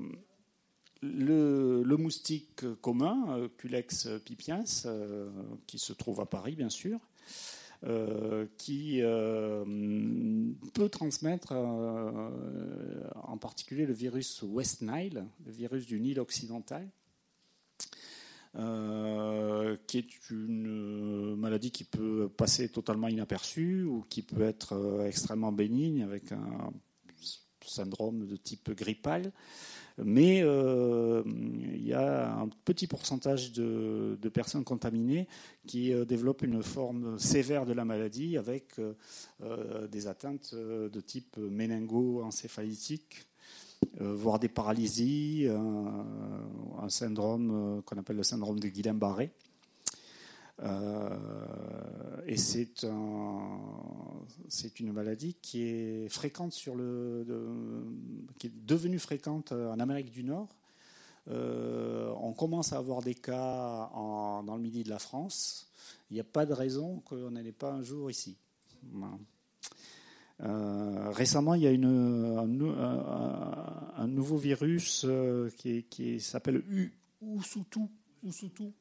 A: le, moustique commun, Culex pipiens, euh, qui se trouve à Paris, bien sûr. qui peut transmettre en particulier le virus West Nile, le virus du Nil occidental. qui est une maladie qui peut passer totalement inaperçue ou qui peut être extrêmement bénigne avec un syndrome de type grippal. Mais euh, il y a un petit pourcentage de, personnes contaminées qui euh, développent une forme sévère de la maladie avec euh, des atteintes de type méningo-encéphalytique, voire des paralysies, un syndrome qu'on appelle le syndrome de Guillain-Barré. Euh, et c'est un, c'est une maladie qui est fréquente sur le, qui est devenue fréquente en Amérique du Nord. Euh, on commence à avoir des cas dans le midi de la France. Il n'y a pas de raison qu'on n'en ait pas un jour ici. Euh, récemment, il y a un, nouveau virus qui, s'appelle Usutu, Usutu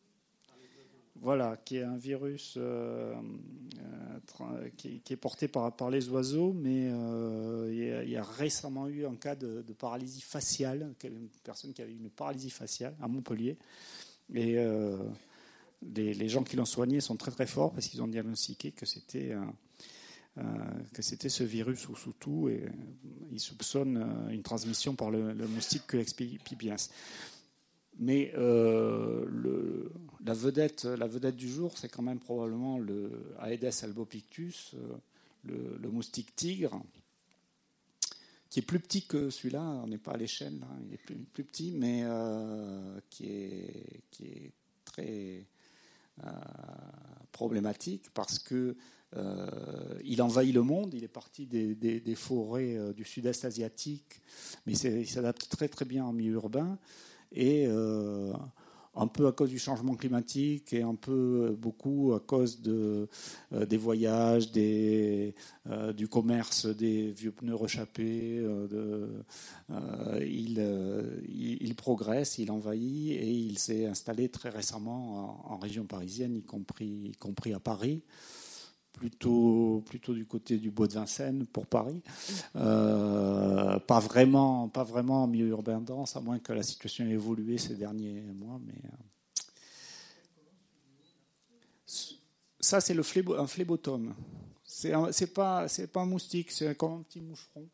A: voilà, qui est un virus euh, euh, qui, est porté par, les oiseaux, mais euh, il, y a, récemment eu un cas de, paralysie faciale, une personne qui avait une paralysie faciale à Montpellier. Et les, gens qui l'ont soigné sont très très forts parce qu'ils ont diagnostiqué que c'était ce virus ou sous tout, et ils soupçonnent une transmission par le, moustique que pipiens. Mais euh, la, vedette, la vedette du jour, c'est quand même probablement le Aedes albopictus, euh, le, moustique tigre, qui est plus petit que celui-là. On n'est pas à l'échelle, il est plus, petit, mais euh, qui, est, très problématique parce que il envahit le monde. Il est parti des forêts du sud-est asiatique, mais il s'adapte très très bien en milieu urbain et euh, un peu à cause du changement climatique et un peu beaucoup à cause euh, des voyages, euh, du commerce des vieux pneus rechappés. il, progresse, il envahit et il s'est installé très récemment en, région parisienne, y compris à Paris plutôt, plutôt du côté du Bois de Vincennes pour Paris. Euh, pas, vraiment, pas vraiment en milieu urbain dense, à moins que la situation ait évolué ces derniers mois. Mais, euh, ça, c'est un phlébotome. C'est pas, pas un moustique, c'est comme un petit moucheron.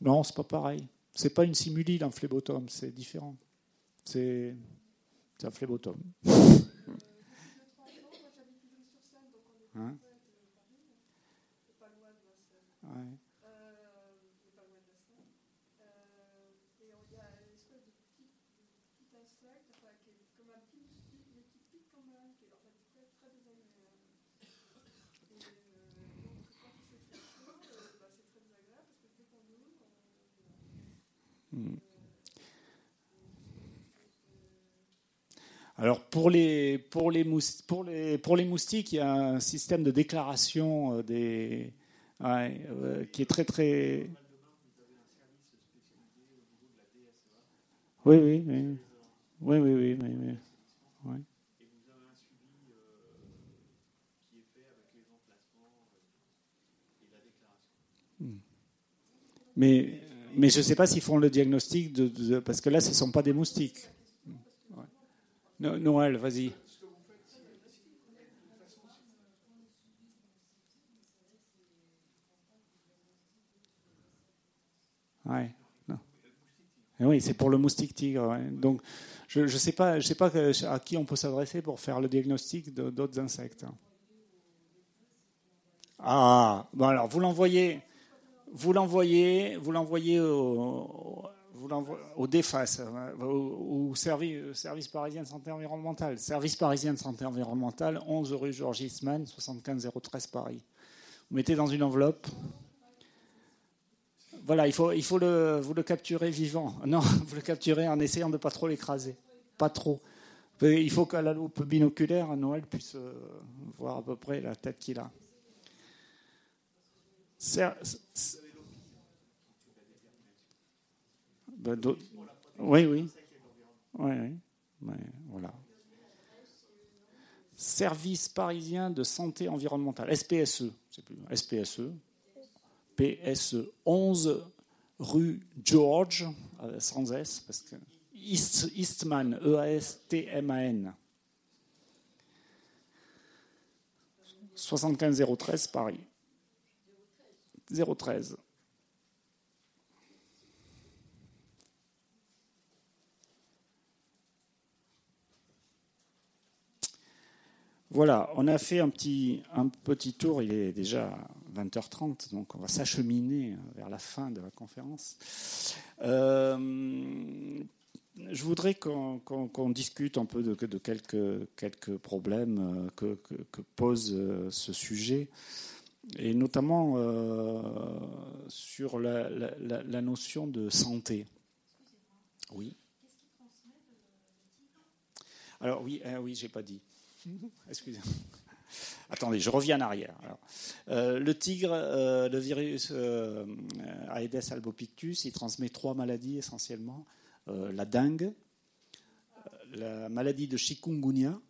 A: Non, c'est pas pareil. C'est pas une simulide, un phlébotome, c'est différent. C'est un phlébotome. Hein ouais. Alors pour les, pour, les pour, les, pour les moustiques, il y a un système de déclaration euh, des, euh, qui est très très... Oui, oui, oui. Oui, oui, oui. oui, oui. Mais, mais je ne sais pas s'ils font le diagnostic, de, parce que là, ce ne sont pas des moustiques. Noël, vas-y. Ouais, eh Oui, c'est pour le moustique tigre. Donc, je ne sais pas, sais pas à qui on peut s'adresser pour faire le diagnostic d'autres insectes. Ah, bon alors vous l'envoyez, vous l'envoyez, vous l'envoyez au, au DEFAS, euh, au, service, service, parisien de santé environnementale. Service parisien de santé environnementale, 11 rue Georges Eastman, 75 013 Paris. Vous mettez dans une enveloppe. Voilà, il faut, il faut le, vous le capturer vivant. Non, vous le capturez en essayant de ne pas trop l'écraser. Pas trop. Il faut qu'à la loupe binoculaire, Noël puisse euh, voir à peu près la tête qu'il a. Ben, oui, oui. Oui, oui. voilà. Service parisien de santé environnementale, SPSE, SPSE, PSE 11 rue George, sans S, parce que Eastman, E-A-S-T-M-A-N. 75013 Paris. 013. Voilà, on a fait un petit, un petit tour, il est déjà 20h30, donc on va s'acheminer vers la fin de la conférence. Euh, je voudrais qu'on discute un peu de, quelques, quelques, problèmes euh, que, pose euh, ce sujet, et notamment sur la, la, notion de santé. Oui. Alors oui, oui, j'ai pas dit. Excusez-moi. Attendez, je reviens en arrière. Euh, le tigre, euh, le virus euh, Aedes albopictus, il transmet trois maladies essentiellement la dengue, la maladie de chikungunya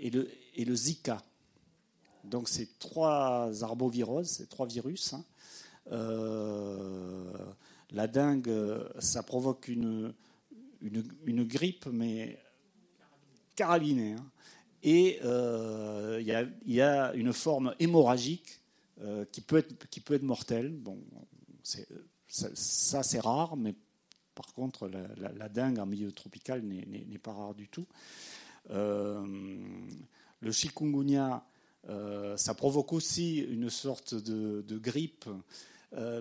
A: et, le, Zika. Donc, c'est trois arboviroses, c'est trois virus. Hein. la dengue, ça provoque une grippe, mais carabinée. Hein. Et euh, il y, a une forme hémorragique euh, qui, peut être, qui peut être mortelle. Bon, ça, c'est rare, mais par contre, la, dingue en milieu tropical n'est pas rare du tout. Euh, le chikungunya, ça provoque aussi une sorte de, de grippe,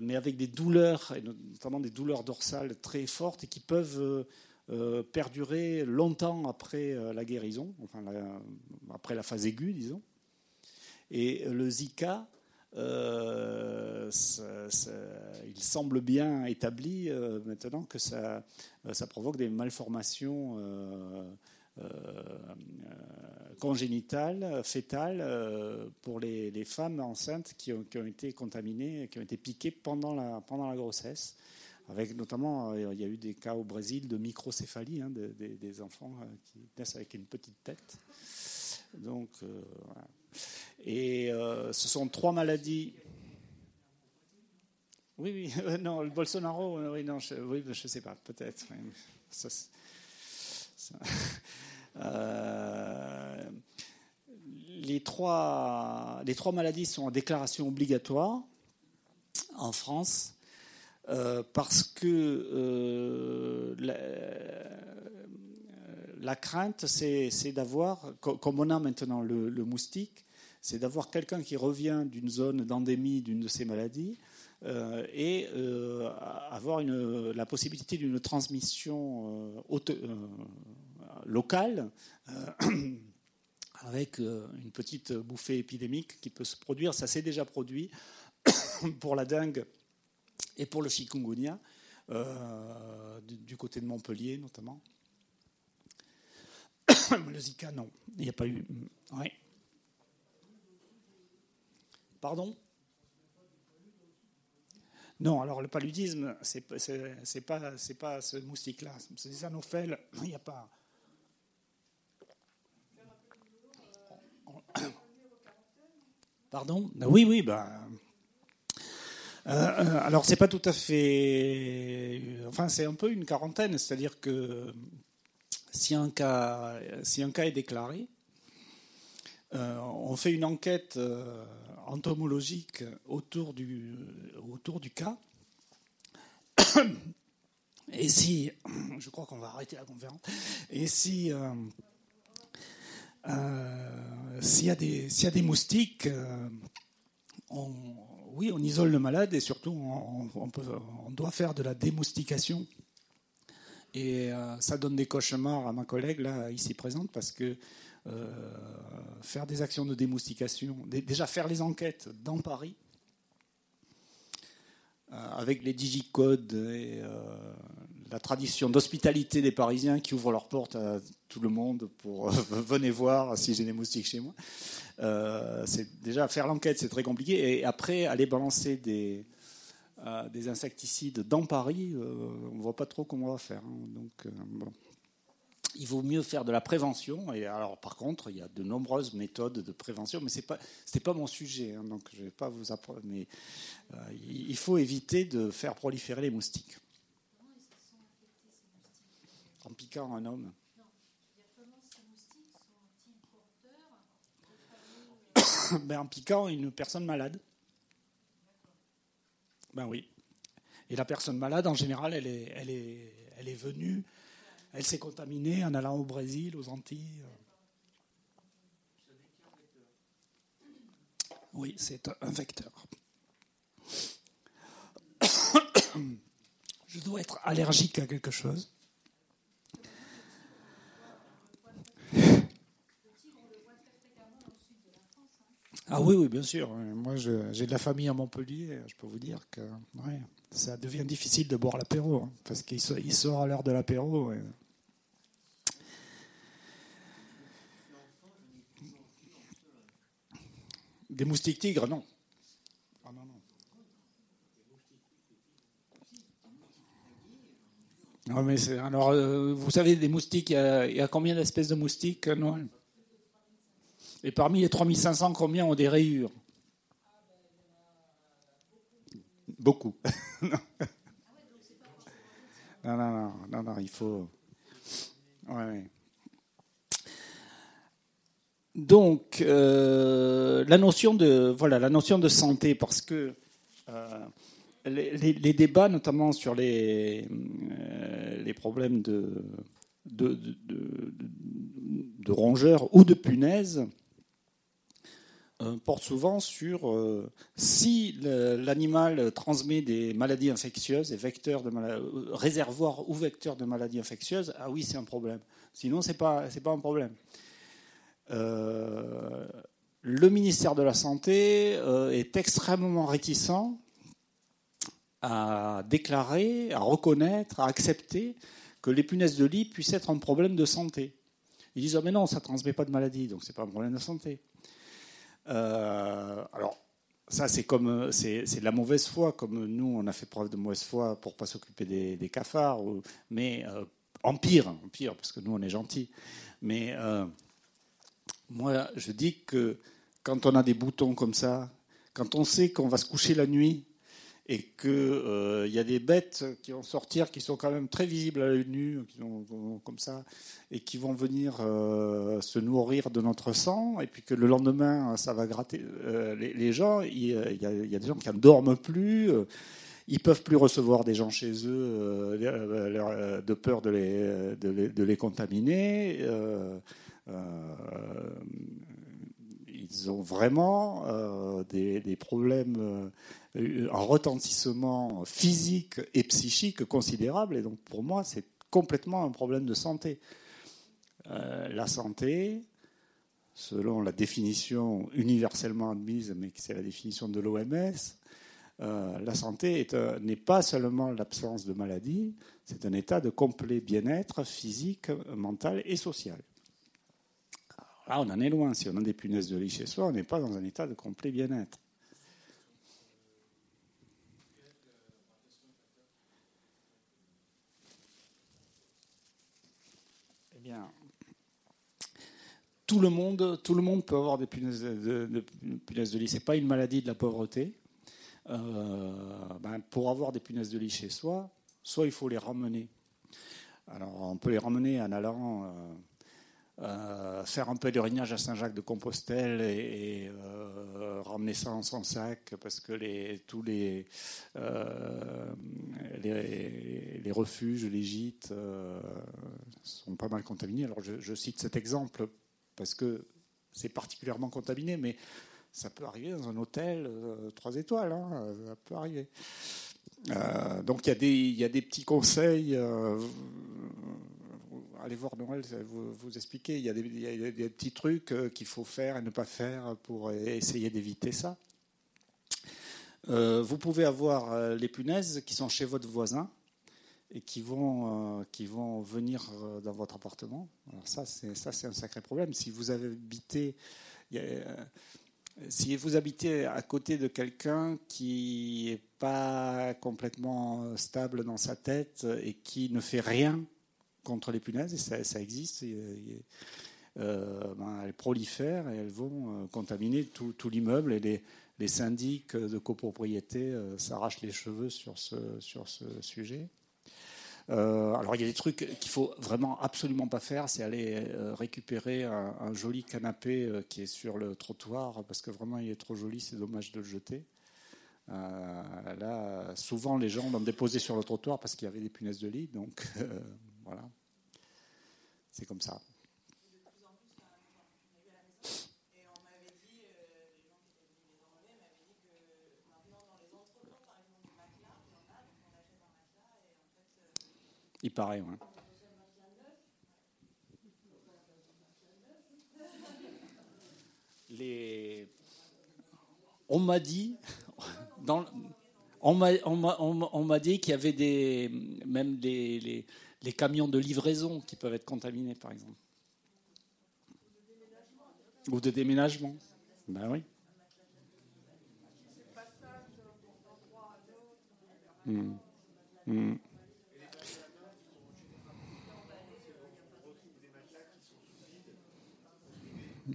A: mais avec des douleurs, et notamment des douleurs dorsales très fortes et qui peuvent euh, perdurer longtemps après euh, la guérison, enfin après la phase aiguë, disons. Et le Zika, euh, il semble bien établi maintenant que ça, provoque des malformations congénitales, fétales, pour les, femmes enceintes qui ont, été contaminées, qui ont été piquées pendant la grossesse. Avec notamment, euh, il y a eu des cas au Brésil de microcéphalie, hein, des enfants euh, qui naissent avec une petite tête. Donc, euh, Et ce sont trois maladies. Oui, oui, non, le Bolsonaro, oui, non, je, oui, je sais pas, peut-être. les trois maladies sont en déclaration obligatoire en France. Euh, parce que euh, la, crainte, c'est d'avoir, comme on a maintenant le, moustique, c'est d'avoir quelqu'un qui revient d'une zone d'endémie d'une de ces maladies euh, et avoir la possibilité d'une transmission locale avec une petite bouffée épidémique qui peut se produire. Ça s'est déjà produit pour la dengue et pour le chikungunya, euh, du, côté de Montpellier notamment. le Zika, non. Il n'y a pas eu. Pardon? Non, alors le paludisme, c'est pas, pas ce moustique-là. C'est des anophèles. Il n'y a pas. Pardon? Oui, oui, ben, euh, euh, alors, c'est pas tout à fait. Enfin, c'est un peu une quarantaine, c'est-à-dire que si un cas, si un cas est déclaré, euh, on fait une enquête entomologique autour du, autour du cas. Et si, je crois qu'on va arrêter la conférence, et si s'il y, y a des moustiques, on, oui, on isole le malade et surtout on, doit faire de la démoustication. Et euh, ça donne des cauchemars à ma collègue là ici présente parce que euh, faire des actions de démoustication, déjà faire les enquêtes dans Paris, euh, avec les digicodes et la tradition d'hospitalité des Parisiens qui ouvrent leurs portes à tout le monde pour venez voir si j'ai des moustiques chez moi. Euh, c'est déjà faire l'enquête, c'est très compliqué, et après aller balancer des, euh, des insecticides dans Paris, euh, on ne voit pas trop comment on va faire. Hein. donc, il vaut mieux faire de la prévention. Et alors, par contre, il y a de nombreuses méthodes de prévention, mais ce n'est pas, pas mon sujet, hein, donc je vais pas vous. Mais euh, il faut éviter de faire proliférer les moustiques. En piquant un homme. ben, en piquant une personne malade. Ben oui. Et la personne malade, en général, elle est, elle est, elle est venue, elle s'est contaminée en allant au Brésil, aux Antilles. Oui, c'est un vecteur. Je dois être allergique à quelque chose. Ah oui, oui, bien sûr. Moi, j'ai de la famille à Montpellier. Je peux vous dire que ça devient difficile de boire l'apéro, hein, parce qu'il sort à l'heure de l'apéro. Des moustiques tigres, non. Ah, non, non. mais alors, euh, vous savez, des moustiques, il y a, combien d'espèces de moustiques, Noël? Et parmi les 3500, combien ont des rayures? Beaucoup. non. non, non, non, non, il faut. Donc, euh, la notion de voilà, la notion de santé, parce que euh, les, débats, notamment sur les, euh, les problèmes de de, de, de, rongeurs ou de punaises, porte souvent sur euh, si l'animal transmet des maladies infectieuses, des vecteurs de euh, réservoirs ou vecteurs de maladies infectieuses, ah oui, c'est un problème. Sinon, ce n'est pas, pas un problème. le ministère de la Santé est extrêmement réticent à déclarer, à reconnaître, à accepter que les punaises de lit puissent être un problème de santé. Ils disent ah, mais non, ça ne transmet pas de maladie, donc ce n'est pas un problème de santé. Euh, alors, ça, c'est comme c'est, de la mauvaise foi, comme nous, on a fait preuve de mauvaise foi pour pas s'occuper des, cafards. mais euh, en pire, en pire, parce que nous, on est gentils. Mais euh, moi, je dis que quand on a des boutons comme ça, quand on sait qu'on va se coucher la nuit et qu'il euh, y a des bêtes qui vont sortir, qui sont quand même très visibles à l'œil nu, qui comme ça, et qui vont venir euh, se nourrir de notre sang, et puis que le lendemain, ça va gratter euh, les, gens. Il y, a, des gens qui ne dorment plus, ils peuvent plus recevoir des gens chez eux de peur de les, de les, contaminer. Ils ont vraiment des, des, problèmes un retentissement physique et psychique considérable. Et donc pour moi, c'est complètement un problème de santé. Euh, la santé, selon la définition universellement admise, mais c'est la définition de l'OMS, euh, la santé n'est pas seulement l'absence de maladie, c'est un état de complet bien-être physique, mental et social. Là, on en est loin. Si on a des punaises de lit chez soi, on n'est pas dans un état de complet bien-être. tout le monde, tout le monde peut avoir des punaises de, de, de lit. Ce n'est pas une maladie de la pauvreté. Euh, ben, pour avoir des punaises de lit chez soi, soit il faut les ramener. Alors, on peut les ramener en allant euh, euh, faire un peu d'urinage à Saint-Jacques-de-Compostelle et, ramener ça en son sac parce que tous les, les, refuges, les gîtes sont pas mal contaminés. Alors, je cite cet exemple parce que c'est particulièrement contaminé, mais ça peut arriver dans un hôtel euh, trois étoiles, hein, ça peut arriver. Euh, donc il y, a des, petits conseils. Euh, allez voir Noël, vous, vous expliquer. Il y, a des, petits trucs qu'il faut faire et ne pas faire pour essayer d'éviter ça. vous pouvez avoir les punaises qui sont chez votre voisin et qui vont, euh, qui vont venir euh, dans votre appartement. Alors ça, c'est, un sacré problème. Si vous habitez, euh, si vous habitez à côté de quelqu'un qui n'est pas complètement stable dans sa tête et qui ne fait rien contre les punaises, et ça, existe. Ben, elles prolifèrent et elles vont contaminer tout, l'immeuble et les, syndics de copropriété s'arrachent les cheveux sur ce, sujet. Euh, alors il y a des trucs qu'il faut vraiment absolument pas faire, c'est aller euh, récupérer un, joli canapé euh, qui est sur le trottoir parce que vraiment il est trop joli, c'est dommage de le jeter. là, souvent les gens l'ont déposé sur le trottoir parce qu'il y avait des punaises de lit, donc voilà, c'est comme ça. Il paraît, oui. Les... On m'a dit, dans... on m'a dit qu'il y avait des, même des, les, les, camions de livraison qui peuvent être contaminés, par exemple. Ou de déménagement. Ben oui. Hmm. Hmm.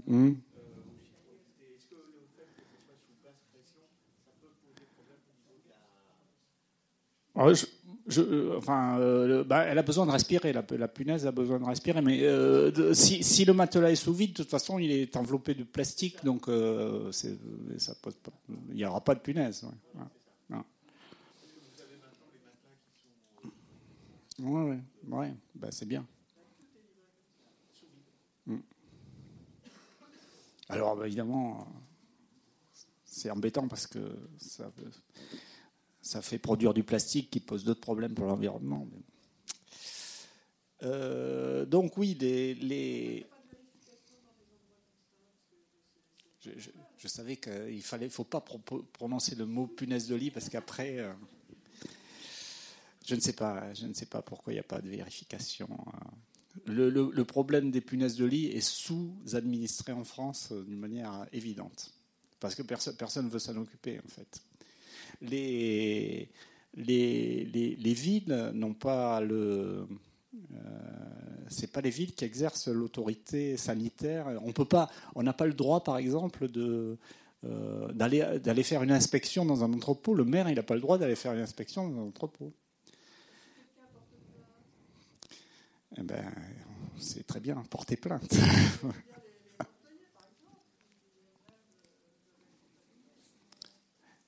A: Hmm. je, enfin, euh, bah, elle a besoin de respirer, la, punaise a besoin de respirer, mais euh, si, le matelas est sous vide, de toute façon, il est enveloppé de plastique, donc euh, il n'y aura pas de punaise. Oui, ouais, bah, c'est bien. Alors bah, évidemment, c'est embêtant parce que ça, ça, fait produire du plastique qui pose d'autres problèmes pour l'environnement. Euh, donc oui, les, Je, savais qu'il fallait, faut pas prononcer le mot punaise de lit parce qu'après, euh, je ne sais pas, je ne sais pas pourquoi il n'y a pas de vérification. Euh, le, problème des punaises de lit est sous-administré en France euh, d'une manière évidente. Parce que personne ne veut s'en occuper, en fait. Les, les, les, villes n'ont pas le. Euh, pas les villes qui exercent l'autorité sanitaire. On peut pas, on n'a pas le droit, par exemple, de euh, d'aller d'aller faire une inspection dans un entrepôt. Le maire, il n'a pas le droit d'aller faire une inspection dans un entrepôt. eh ben, c'est très bien, porter plainte.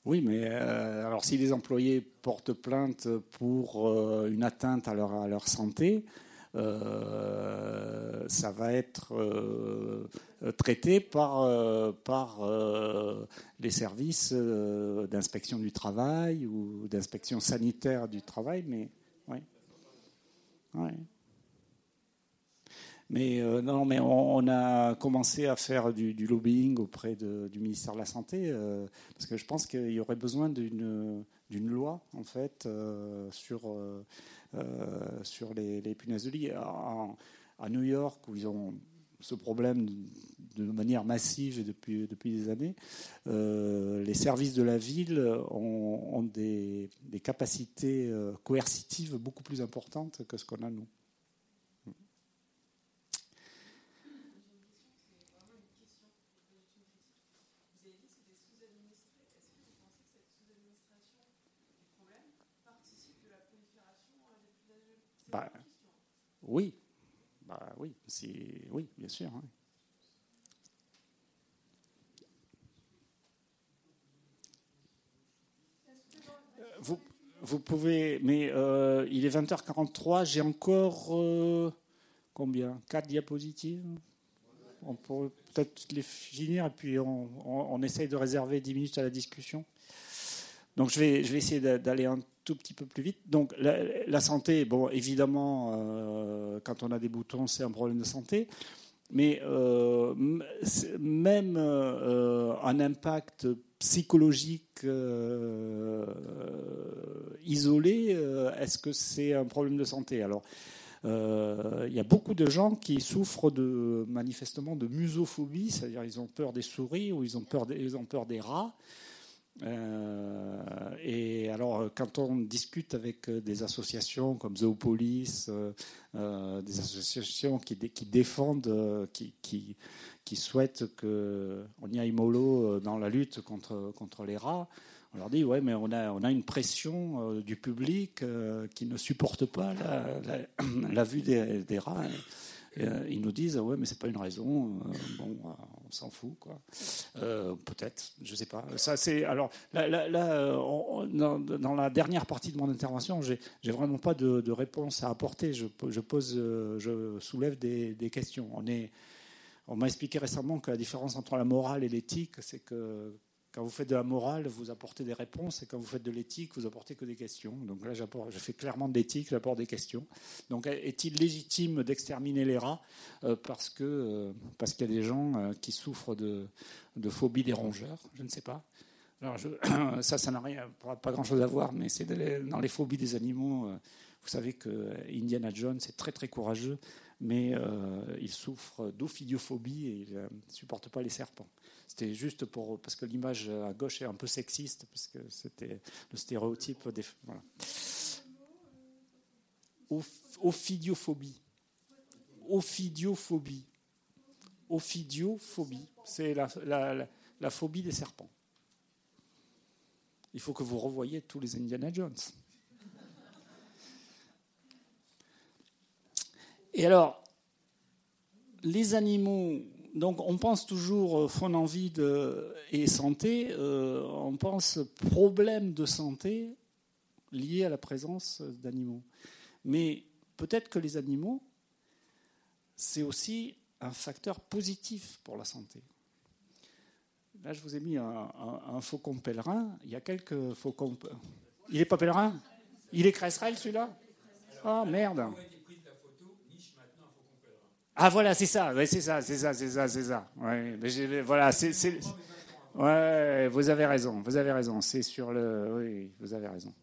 A: Oui, mais euh, alors si les employés portent plainte pour euh, une atteinte à leur, à leur santé, euh, ça va être traité par, les services d'inspection du travail ou d'inspection sanitaire du travail, mais oui. Mais euh, non, mais on, a commencé à faire du, lobbying auprès du ministère de la Santé euh, parce que je pense qu'il y aurait besoin d'une loi en fait euh, sur sur les, punaises de lit à, New York où ils ont ce problème de, manière massive depuis depuis des années. les services de la ville ont, ont des, des capacités coercitives beaucoup plus importantes que ce qu'on a nous. Bah, oui, oui, oui, bien sûr. Hein. Vous, vous, pouvez, mais euh, il est 20h43, j'ai encore euh, combien? Quatre diapositives? On pourrait peut-être les finir et puis on, on, essaye de réserver 10 minutes à la discussion. Donc je vais, je vais essayer d'aller un tout petit peu plus vite. Donc la, santé, bon, évidemment, euh, quand on a des boutons, c'est un problème de santé. Mais euh, même euh, un impact psychologique isolé, est-ce que c'est un problème de santé? Alors, il y a beaucoup de gens qui souffrent de manifestement de musophobie, c'est-à-dire ils ont peur des souris ou ils ont peur ils ont peur des rats. Euh, et alors, quand on discute avec des associations comme Zoopolis, des associations qui, défendent, qui, qui, qui souhaitent qu'on y aille mollo dans la lutte contre, contre les rats, on leur dit, ouais, mais on a, on a une pression du public qui ne supporte pas la, vue des, rats. Euh, ils nous disent ouais mais c'est pas une raison euh, bon euh, on s'en fout quoi. Peut-être je sais pas. Ça c'est alors là, dans, la dernière partie de mon intervention j'ai vraiment pas de, réponse à apporter. Je, pose je soulève des, des questions. On est on m'a expliqué récemment que la différence entre la morale et l'éthique c'est que quand vous faites de la morale, vous apportez des réponses, et quand vous faites de l'éthique, vous apportez que des questions. Donc là, je fais clairement de l'éthique, j'apporte des questions. Donc, est-il légitime d'exterminer les rats euh, parce que euh, parce qu'il y a des gens euh, qui souffrent de, de phobie des rongeurs? Je ne sais pas. Alors, ça, ça n'a rien, pas grand-chose à voir, mais c'est dans les phobies des animaux. Vous savez que Indiana Jones est très très courageux, mais il souffre d'ophidiophobie et il ne supporte pas les serpents. C'était juste pour parce que l'image à gauche est un peu sexiste parce que c'était le stéréotype des voilà. Ophidiophobie. Ophidiophobie. Ophidiophobie. C'est la, la, la, phobie des serpents. Il faut que vous revoyiez tous les Indiana Jones. Et alors, les animaux donc on pense toujours euh, faune en vie et santé, euh, on pense problème de santé lié à la présence d'animaux. Mais peut-être que les animaux, c'est aussi un facteur positif pour la santé. Là, je vous ai mis un, faucon pèlerin. Il y a quelques faucons. Il n'est pas pèlerin? Il est cresserelle celui-là? Ah merde ah voilà, c'est ça, ouais, c'est ça, c'est ça, c'est ça, c'est ça. Ouais, mais voilà, c'est, ouais, vous avez raison, vous avez raison. C'est sur le, oui, vous avez raison.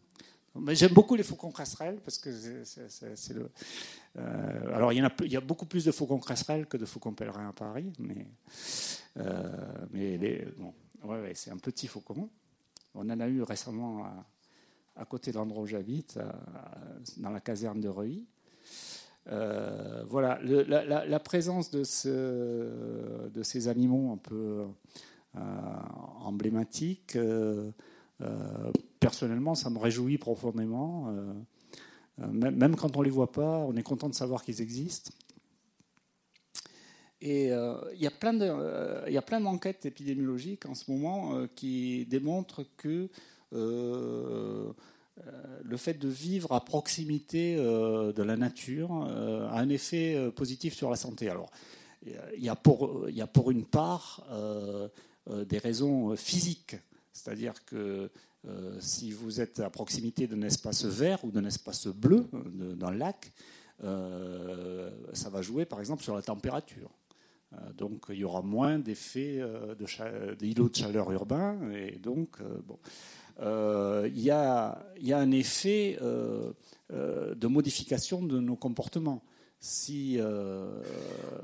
A: Mais j'aime beaucoup les faucons cresserelles parce que c'est, le. Euh, alors il y en a, il y a beaucoup plus de faucons cresserelles que de faucons pèlerins à Paris, mais euh, mais les, bon, ouais, ouais, c'est un petit faucon. On en a eu récemment à, à côté de l'endroit où j'habite, dans la caserne de Reuilly. Euh, voilà, la, présence de, ce, de, ces animaux un peu euh, emblématiques, euh, personnellement, ça me réjouit profondément. Même, quand on ne les voit pas, on est content de savoir qu'ils existent. Et il y a plein d'enquêtes épidémiologiques en ce moment qui démontrent que le fait de vivre à proximité euh, de la nature euh, a un effet positif sur la santé. Alors, il y a pour, il y a pour une part des raisons physiques, c'est-à-dire que si vous êtes à proximité d'un espace vert ou d'un espace bleu, d'un lac, ça va jouer par exemple sur la température. donc il y aura moins d'effets d'îlots de, chaleur urbains et donc bon. Euh, il y, a, un effet euh, euh, de modification de nos comportements. Si,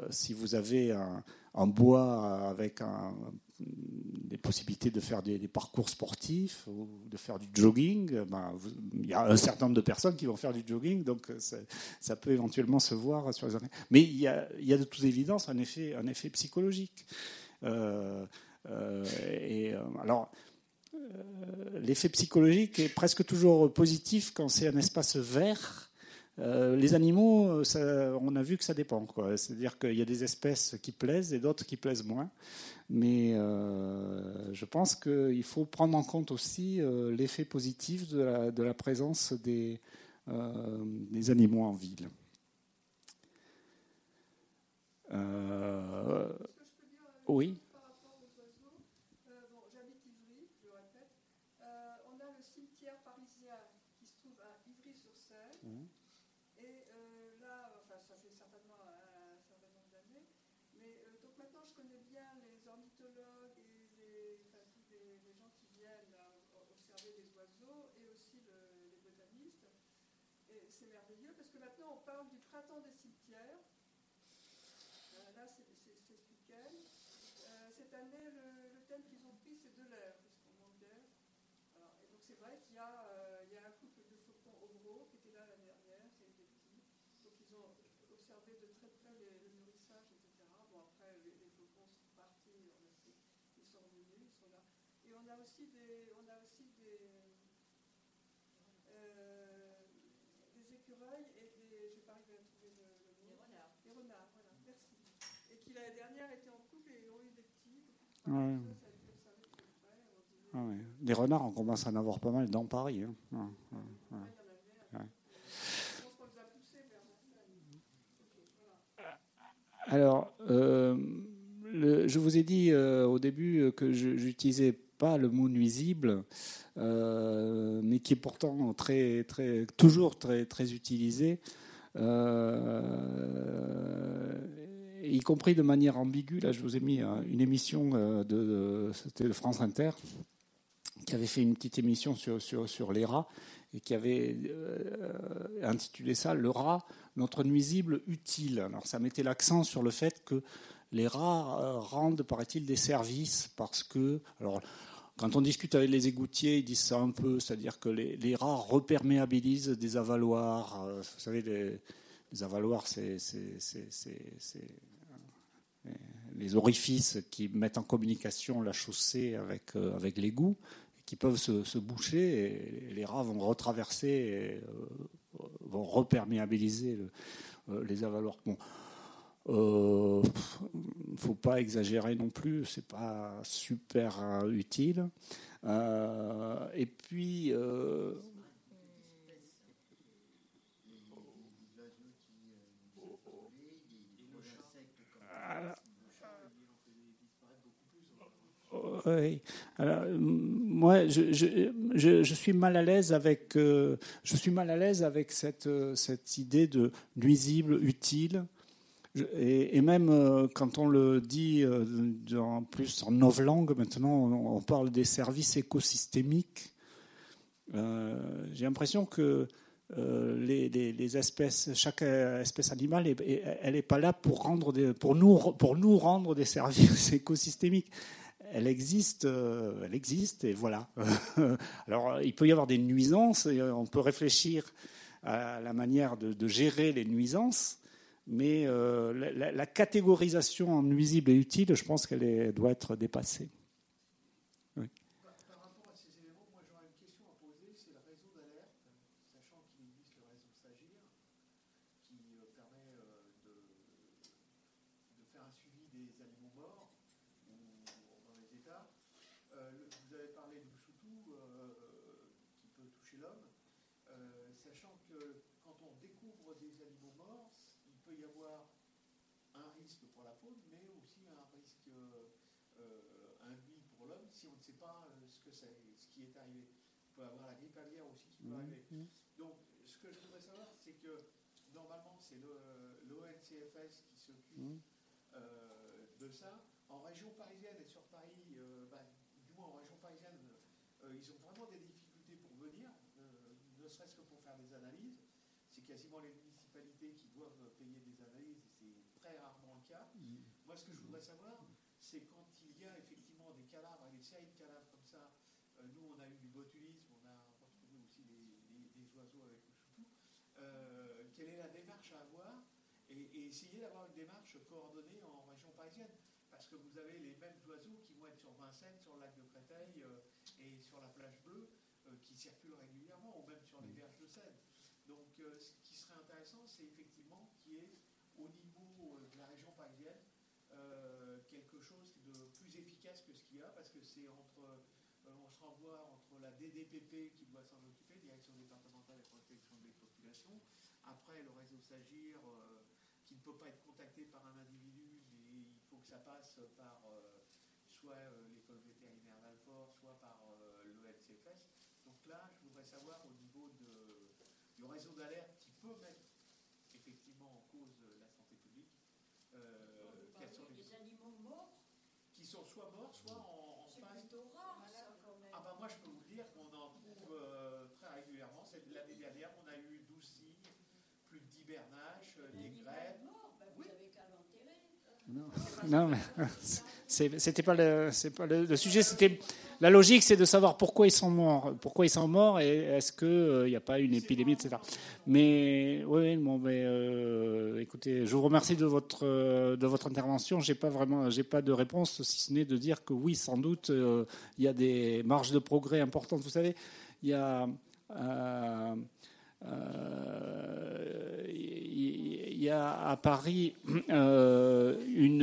A: si vous avez un, bois avec des possibilités de faire des, parcours sportifs ou de faire du jogging, ben, il y a un certain nombre de personnes qui vont faire du jogging, donc ça, peut éventuellement se voir sur les Mais il y a, y a de toute évidence un effet, un effet psychologique. et alors, l'effet psychologique est presque toujours positif quand c'est un espace vert. Euh, les animaux, on a vu que ça dépend. C'est-à-dire qu'il y a des espèces qui plaisent et d'autres qui plaisent moins. Mais euh, je pense qu'il faut prendre en compte aussi l'effet positif de la, présence des, animaux en ville. oui.
B: y, euh, il y a un couple de faucons oraux qui était là l'année dernière, qui a des. Donc ils ont observé de très près le nourrissage, etc. Bon, après, les, faucons sont partis ils sont revenus, ils sont là. Et on a aussi euh, des, écureuils et des. Je vais pas arriver à trouver le, le mot.
C: Renards.
B: Des renards, voilà, merci. Et qui l'année dernière étaient en couple et ont eu des petits.
A: Des renards, on commence à en avoir pas mal dans Paris. hein. Alors, euh, je vous ai dit euh, au début que je n'utilisais pas le mot nuisible, euh, mais qui est pourtant très, très, toujours très, très utilisé, euh, y compris de manière ambiguë. Là, je vous ai mis euh, une émission euh, de, de France Inter, qui avait fait une petite émission sur, sur, sur les rats et qui avait euh, intitulé ça Le rat, notre nuisible utile. Alors ça mettait l'accent sur le fait que les rats euh, rendent, paraît-il, des services parce que. Alors, quand on discute avec les égoutiers, ils disent ça un peu, c'est-à-dire que les, les rats reperméabilisent des avaloirs. Euh, Vous savez, les, les avaloirs, c'est les orifices qui mettent en communication la chaussée avec, avec l'égout, qui peuvent se, boucher, et les rats vont retraverser, et, euh, vont reperméabiliser euh, les avaloirs. Bon. Euh, il faut pas exagérer non plus, c'est pas super utile. Et puis, Oui. Alors, moi, je, suis mal à l'aise avec, cette, euh, idée de nuisible, utile. Et, même euh, quand on le dit euh, en plus en novlangue, maintenant on, parle des services écosystémiques. J'ai l'impression que chaque espèce animale, elle n'est pas là pour, rendre des, pour nous rendre des services écosystémiques. Elle existe, euh, elle existe, et voilà. Alors, il peut y avoir des nuisances, et on peut réfléchir à la manière de, gérer les nuisances, mais euh, la, catégorisation en nuisible et utile, je pense qu'elle doit être dépassée.
D: Par, par rapport à ces éléments, moi j'aurais une question à poser, c'est le réseau d'alerte, sachant qu'il existe le réseau SAGIR, qui euh, permet euh, de, de faire un suivi des animaux morts ou dans les états. Euh, le- vous avez parlé du choutou euh, qui peut toucher l'homme, euh, sachant que quand on découvre des animaux morts, il peut y avoir un risque pour la faune, mais aussi un risque euh, euh, induit pour l'homme si on ne sait pas euh, ce que c'est, ce qui est arrivé. Il peut avoir la grippe aviaire aussi qui peut arriver. Donc, ce que je voudrais savoir, c'est que normalement, c'est le- l'ONCFS qui s'occupe euh, de ça. En région parisienne et sur Paris, euh, bah, du moins en région parisienne, euh, ils ont vraiment des difficultés pour venir, euh, ne serait-ce que pour faire des analyses. C'est quasiment les municipalités qui doivent payer des analyses et c'est très rarement le cas. Moi, ce que je voudrais savoir, c'est quand il y a effectivement des cadavres, des séries de cadavres comme ça. euh, nous, on a eu du botulisme, on a retrouvé aussi des, des- des oiseaux avec le choutou. Euh, quelle est la démarche à avoir et, et essayer d'avoir une démarche coordonnée en région parisienne. Parce que vous avez les mêmes oiseaux qui vont être sur Vincennes, sur le lac de Créteil euh, et sur la plage bleue euh, qui circulent régulièrement, ou même sur les berges de Seine. Donc, euh, ce qui serait intéressant, c'est effectivement qu'il y ait au niveau de la région parisienne quelque chose de plus efficace que ce qu'il y a, parce que c'est entre, on se renvoie entre la DDPP qui doit s'en occuper, Direction départementale de protection des populations, après le réseau SAGIR euh, ne peut pas être contacté par un individu, mais il faut que ça passe par euh, soit euh, l'école vétérinaire d'Alfort, soit par euh. Donc là, je voudrais savoir au niveau de, du réseau d'alerte qui peut mettre effectivement en cause la santé publique, euh, quels sont les
C: des animaux morts
D: qui sont soit morts, soit en, en
C: C'est
D: phase.
C: plutôt rare, ça, quand même.
D: Ah bah moi je peux vous dire qu'on en trouve euh, très régulièrement. C'est l'année dernière, on a eu 12 cygnes, plus de 10 bernaches, euh, des grèves.
C: mort, ben, vous
D: Oui.
C: avez qu'à l'enterrer.
A: Non, mais c'était pas le, sujet. C'était la logique, c'est de savoir pourquoi ils sont morts, pourquoi ils sont morts, et est-ce qu'il n'y a pas une épidémie, etc. Mais oui, mais euh, écoutez, je vous remercie de votre de votre intervention. J'ai pas vraiment, j'ai pas de réponse si ce n'est de dire que oui, sans doute, euh, il y a des marges de progrès importantes. Vous savez, il y a euh, il y a à Paris une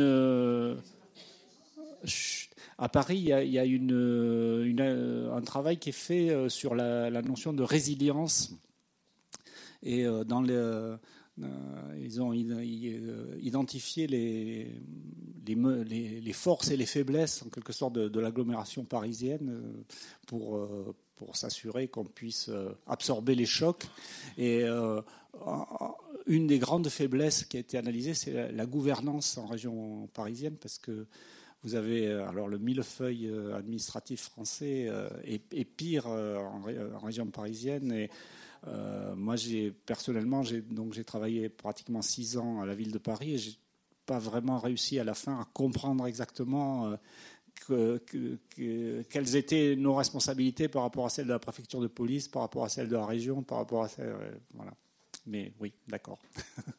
A: à Paris, il y a, une, un travail qui est fait euh, sur la, notion de résilience. Et euh, dans euh, ils ont identifié les, les, forces et les faiblesses, en quelque sorte, de, l'agglomération parisienne pour, pour s'assurer qu'on puisse absorber les chocs. Et une des grandes faiblesses qui a été analysée, c'est la gouvernance en région parisienne, parce que vous avez euh, alors le millefeuille euh, administratif français euh, est, pire en, région parisienne. Et moi, j'ai personnellement, j'ai donc j'ai travaillé pratiquement six ans à la ville de Paris et j'ai pas vraiment réussi à la fin à comprendre exactement quelles étaient nos responsabilités par rapport à celles de la préfecture de police, par rapport à celles de la région, par rapport à celles, voilà. Mais oui, d'accord.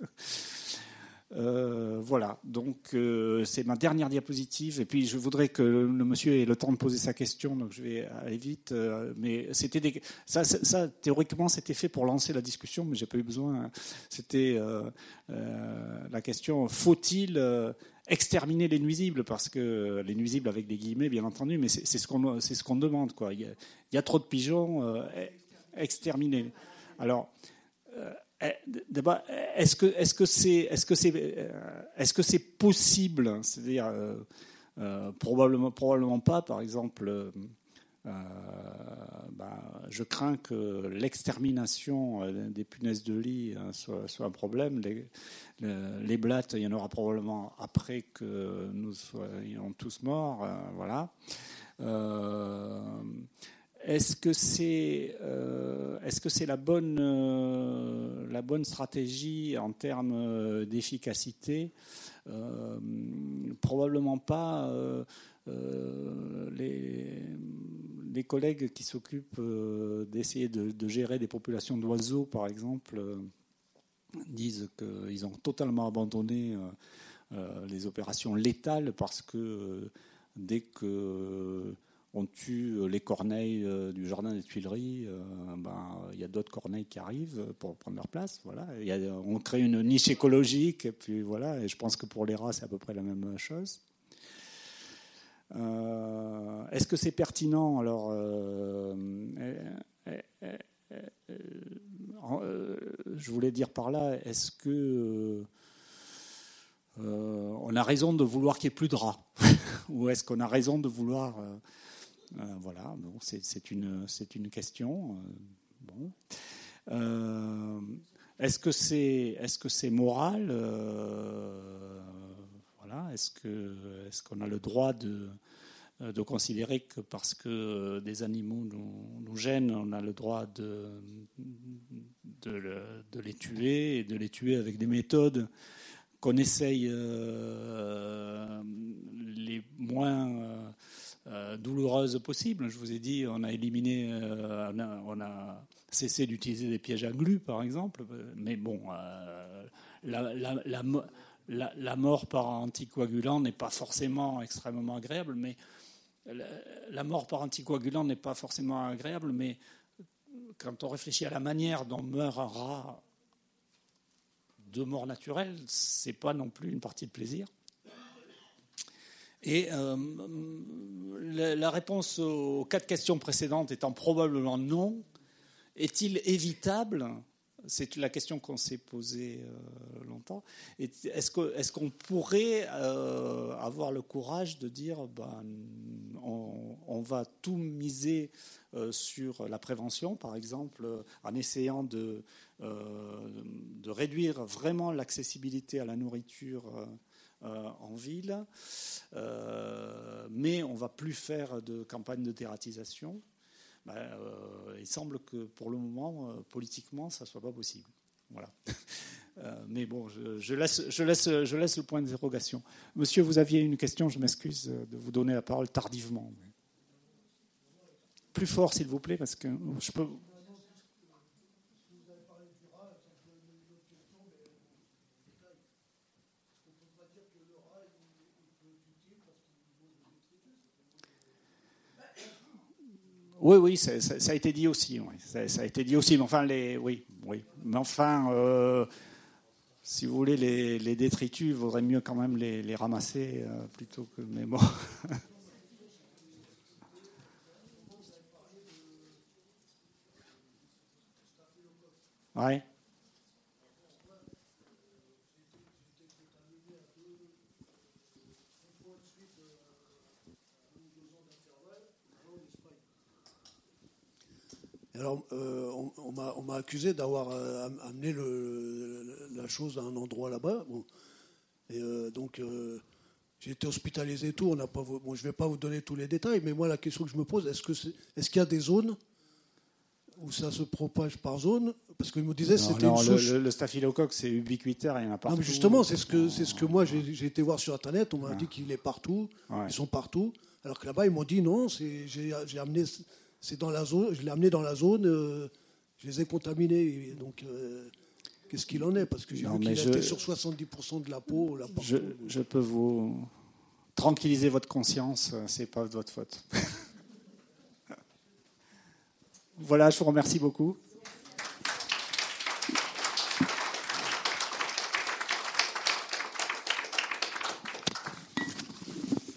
A: Euh, voilà, donc euh, c'est ma dernière diapositive. Et puis je voudrais que le, monsieur ait le temps de poser sa question, donc je vais aller vite. Euh, mais c'était ça, ça, théoriquement, c'était fait pour lancer la discussion, mais j'ai pas eu besoin. C'était la question faut-il exterminer les nuisibles Parce que les nuisibles avec des guillemets, bien entendu, mais c'est ce qu'on ce qu'on demande. Quoi. Il, y a, trop de pigeons, exterminer. Alors eh, est-ce que est-ce que c'est est-ce que euh, est-ce que possible C'est-à-dire euh, euh, probablement probablement pas. Par exemple, bah, je crains que l'extermination des punaises de lit hein, soit, un problème. Les, blattes, il y en aura probablement après que nous soyons tous morts. voilà. Est-ce que c'est euh, est-ce que c'est la bonne euh, la bonne stratégie en termes euh, d'efficacité? Probablement pas. Les, les, collègues qui s'occupent d'essayer de, gérer des populations d'oiseaux, par exemple, disent qu'ils ont totalement abandonné les opérations létales parce que dès que on tue euh, les corneilles euh, du jardin des Tuileries, euh, ben, il y a d'autres corneilles qui arrivent pour prendre leur place. Voilà. on crée une niche écologique, et puis voilà. Et je pense que pour les rats, c'est à peu près la même chose. Est-ce que c'est pertinent Alors, je voulais dire par là, est-ce que on a raison de vouloir qu'il n'y ait plus de rats Ou est-ce qu'on a raison de vouloir euh, voilà, c'est une, une question. Euh, bon. Euh, est-ce que c'est est -ce c'est moral Est-ce qu'on a le droit de, considérer que parce que des animaux nous, gênent, on a le droit de, les tuer et de les tuer avec des méthodes qu'on essaye les moins euh, douloureuse possible. Je vous ai dit, on a éliminé, euh, on, a, cessé d'utiliser des pièges à glu, par exemple. Mais bon, euh, la, mort par anticoagulant n'est pas forcément extrêmement agréable, mais la, mort par anticoagulant n'est pas forcément agréable, mais quand on réfléchit à la manière dont meurt un rat de mort naturelle, c'est pas non plus une partie de plaisir. Et euh, la, réponse aux quatre questions précédentes étant probablement non, est-il évitable c'est la question qu'on s'est posée euh, longtemps. Est-ce qu'on pourrait euh, avoir le courage de dire ben, on, va tout miser sur la prévention, par exemple, en essayant de, de réduire vraiment l'accessibilité à la nourriture euh, en ville, euh, mais on va plus faire de campagne de terratisation. Ben, euh, il semble que pour le moment, politiquement, ça ne soit pas possible. Voilà. mais bon, je, laisse, je, laisse, je laisse le point d'interrogation. Monsieur, vous aviez une question, je m'excuse de vous donner la parole tardivement. plus fort, s'il vous plaît, parce que je peux. Oui, oui, ça, a été dit aussi. oui. Ça, a été dit aussi. Mais enfin, les, oui, oui. Mais enfin, euh, si vous voulez, les, détritus, il vaudrait mieux quand même les, les ramasser euh, plutôt que. Mais bon. Ouais.
E: Alors, euh, on, on m'a- on m'a accusé d'avoir euh, am- amené le- la chose à un endroit là-bas. Bon. Et euh, donc, j'ai été hospitalisé et tout. On n'a pas, bon, je ne vais pas vous donner tous les détails, mais moi, la question que je me pose, est-ce que c'est- est-ce qu'il y a des zones où ça se propage par zone? Parce qu'il me disait que
A: Non,
E: c'était une
A: le,
E: souche.
A: le- le staphylocoque, c'est ubiquitaire, il y en a partout.
E: Non, mais justement, c'est ce que c'est ce que moi j'ai été voir sur internet. On m'a dit qu'il est partout,
A: Ouais.
E: ils sont partout. Alors que là-bas, ils m'ont dit non, j'ai amené, c'est dans la zone, je l'ai amené dans la zone, euh, je les ai contaminés. Donc, euh, qu'est-ce qu'il en est? Parce que j'ai vu qu'il était sur 70% de la peau. Là,
A: Je, je peux vous tranquilliser votre conscience, euh, c'est pas de votre faute. voilà, je vous remercie beaucoup.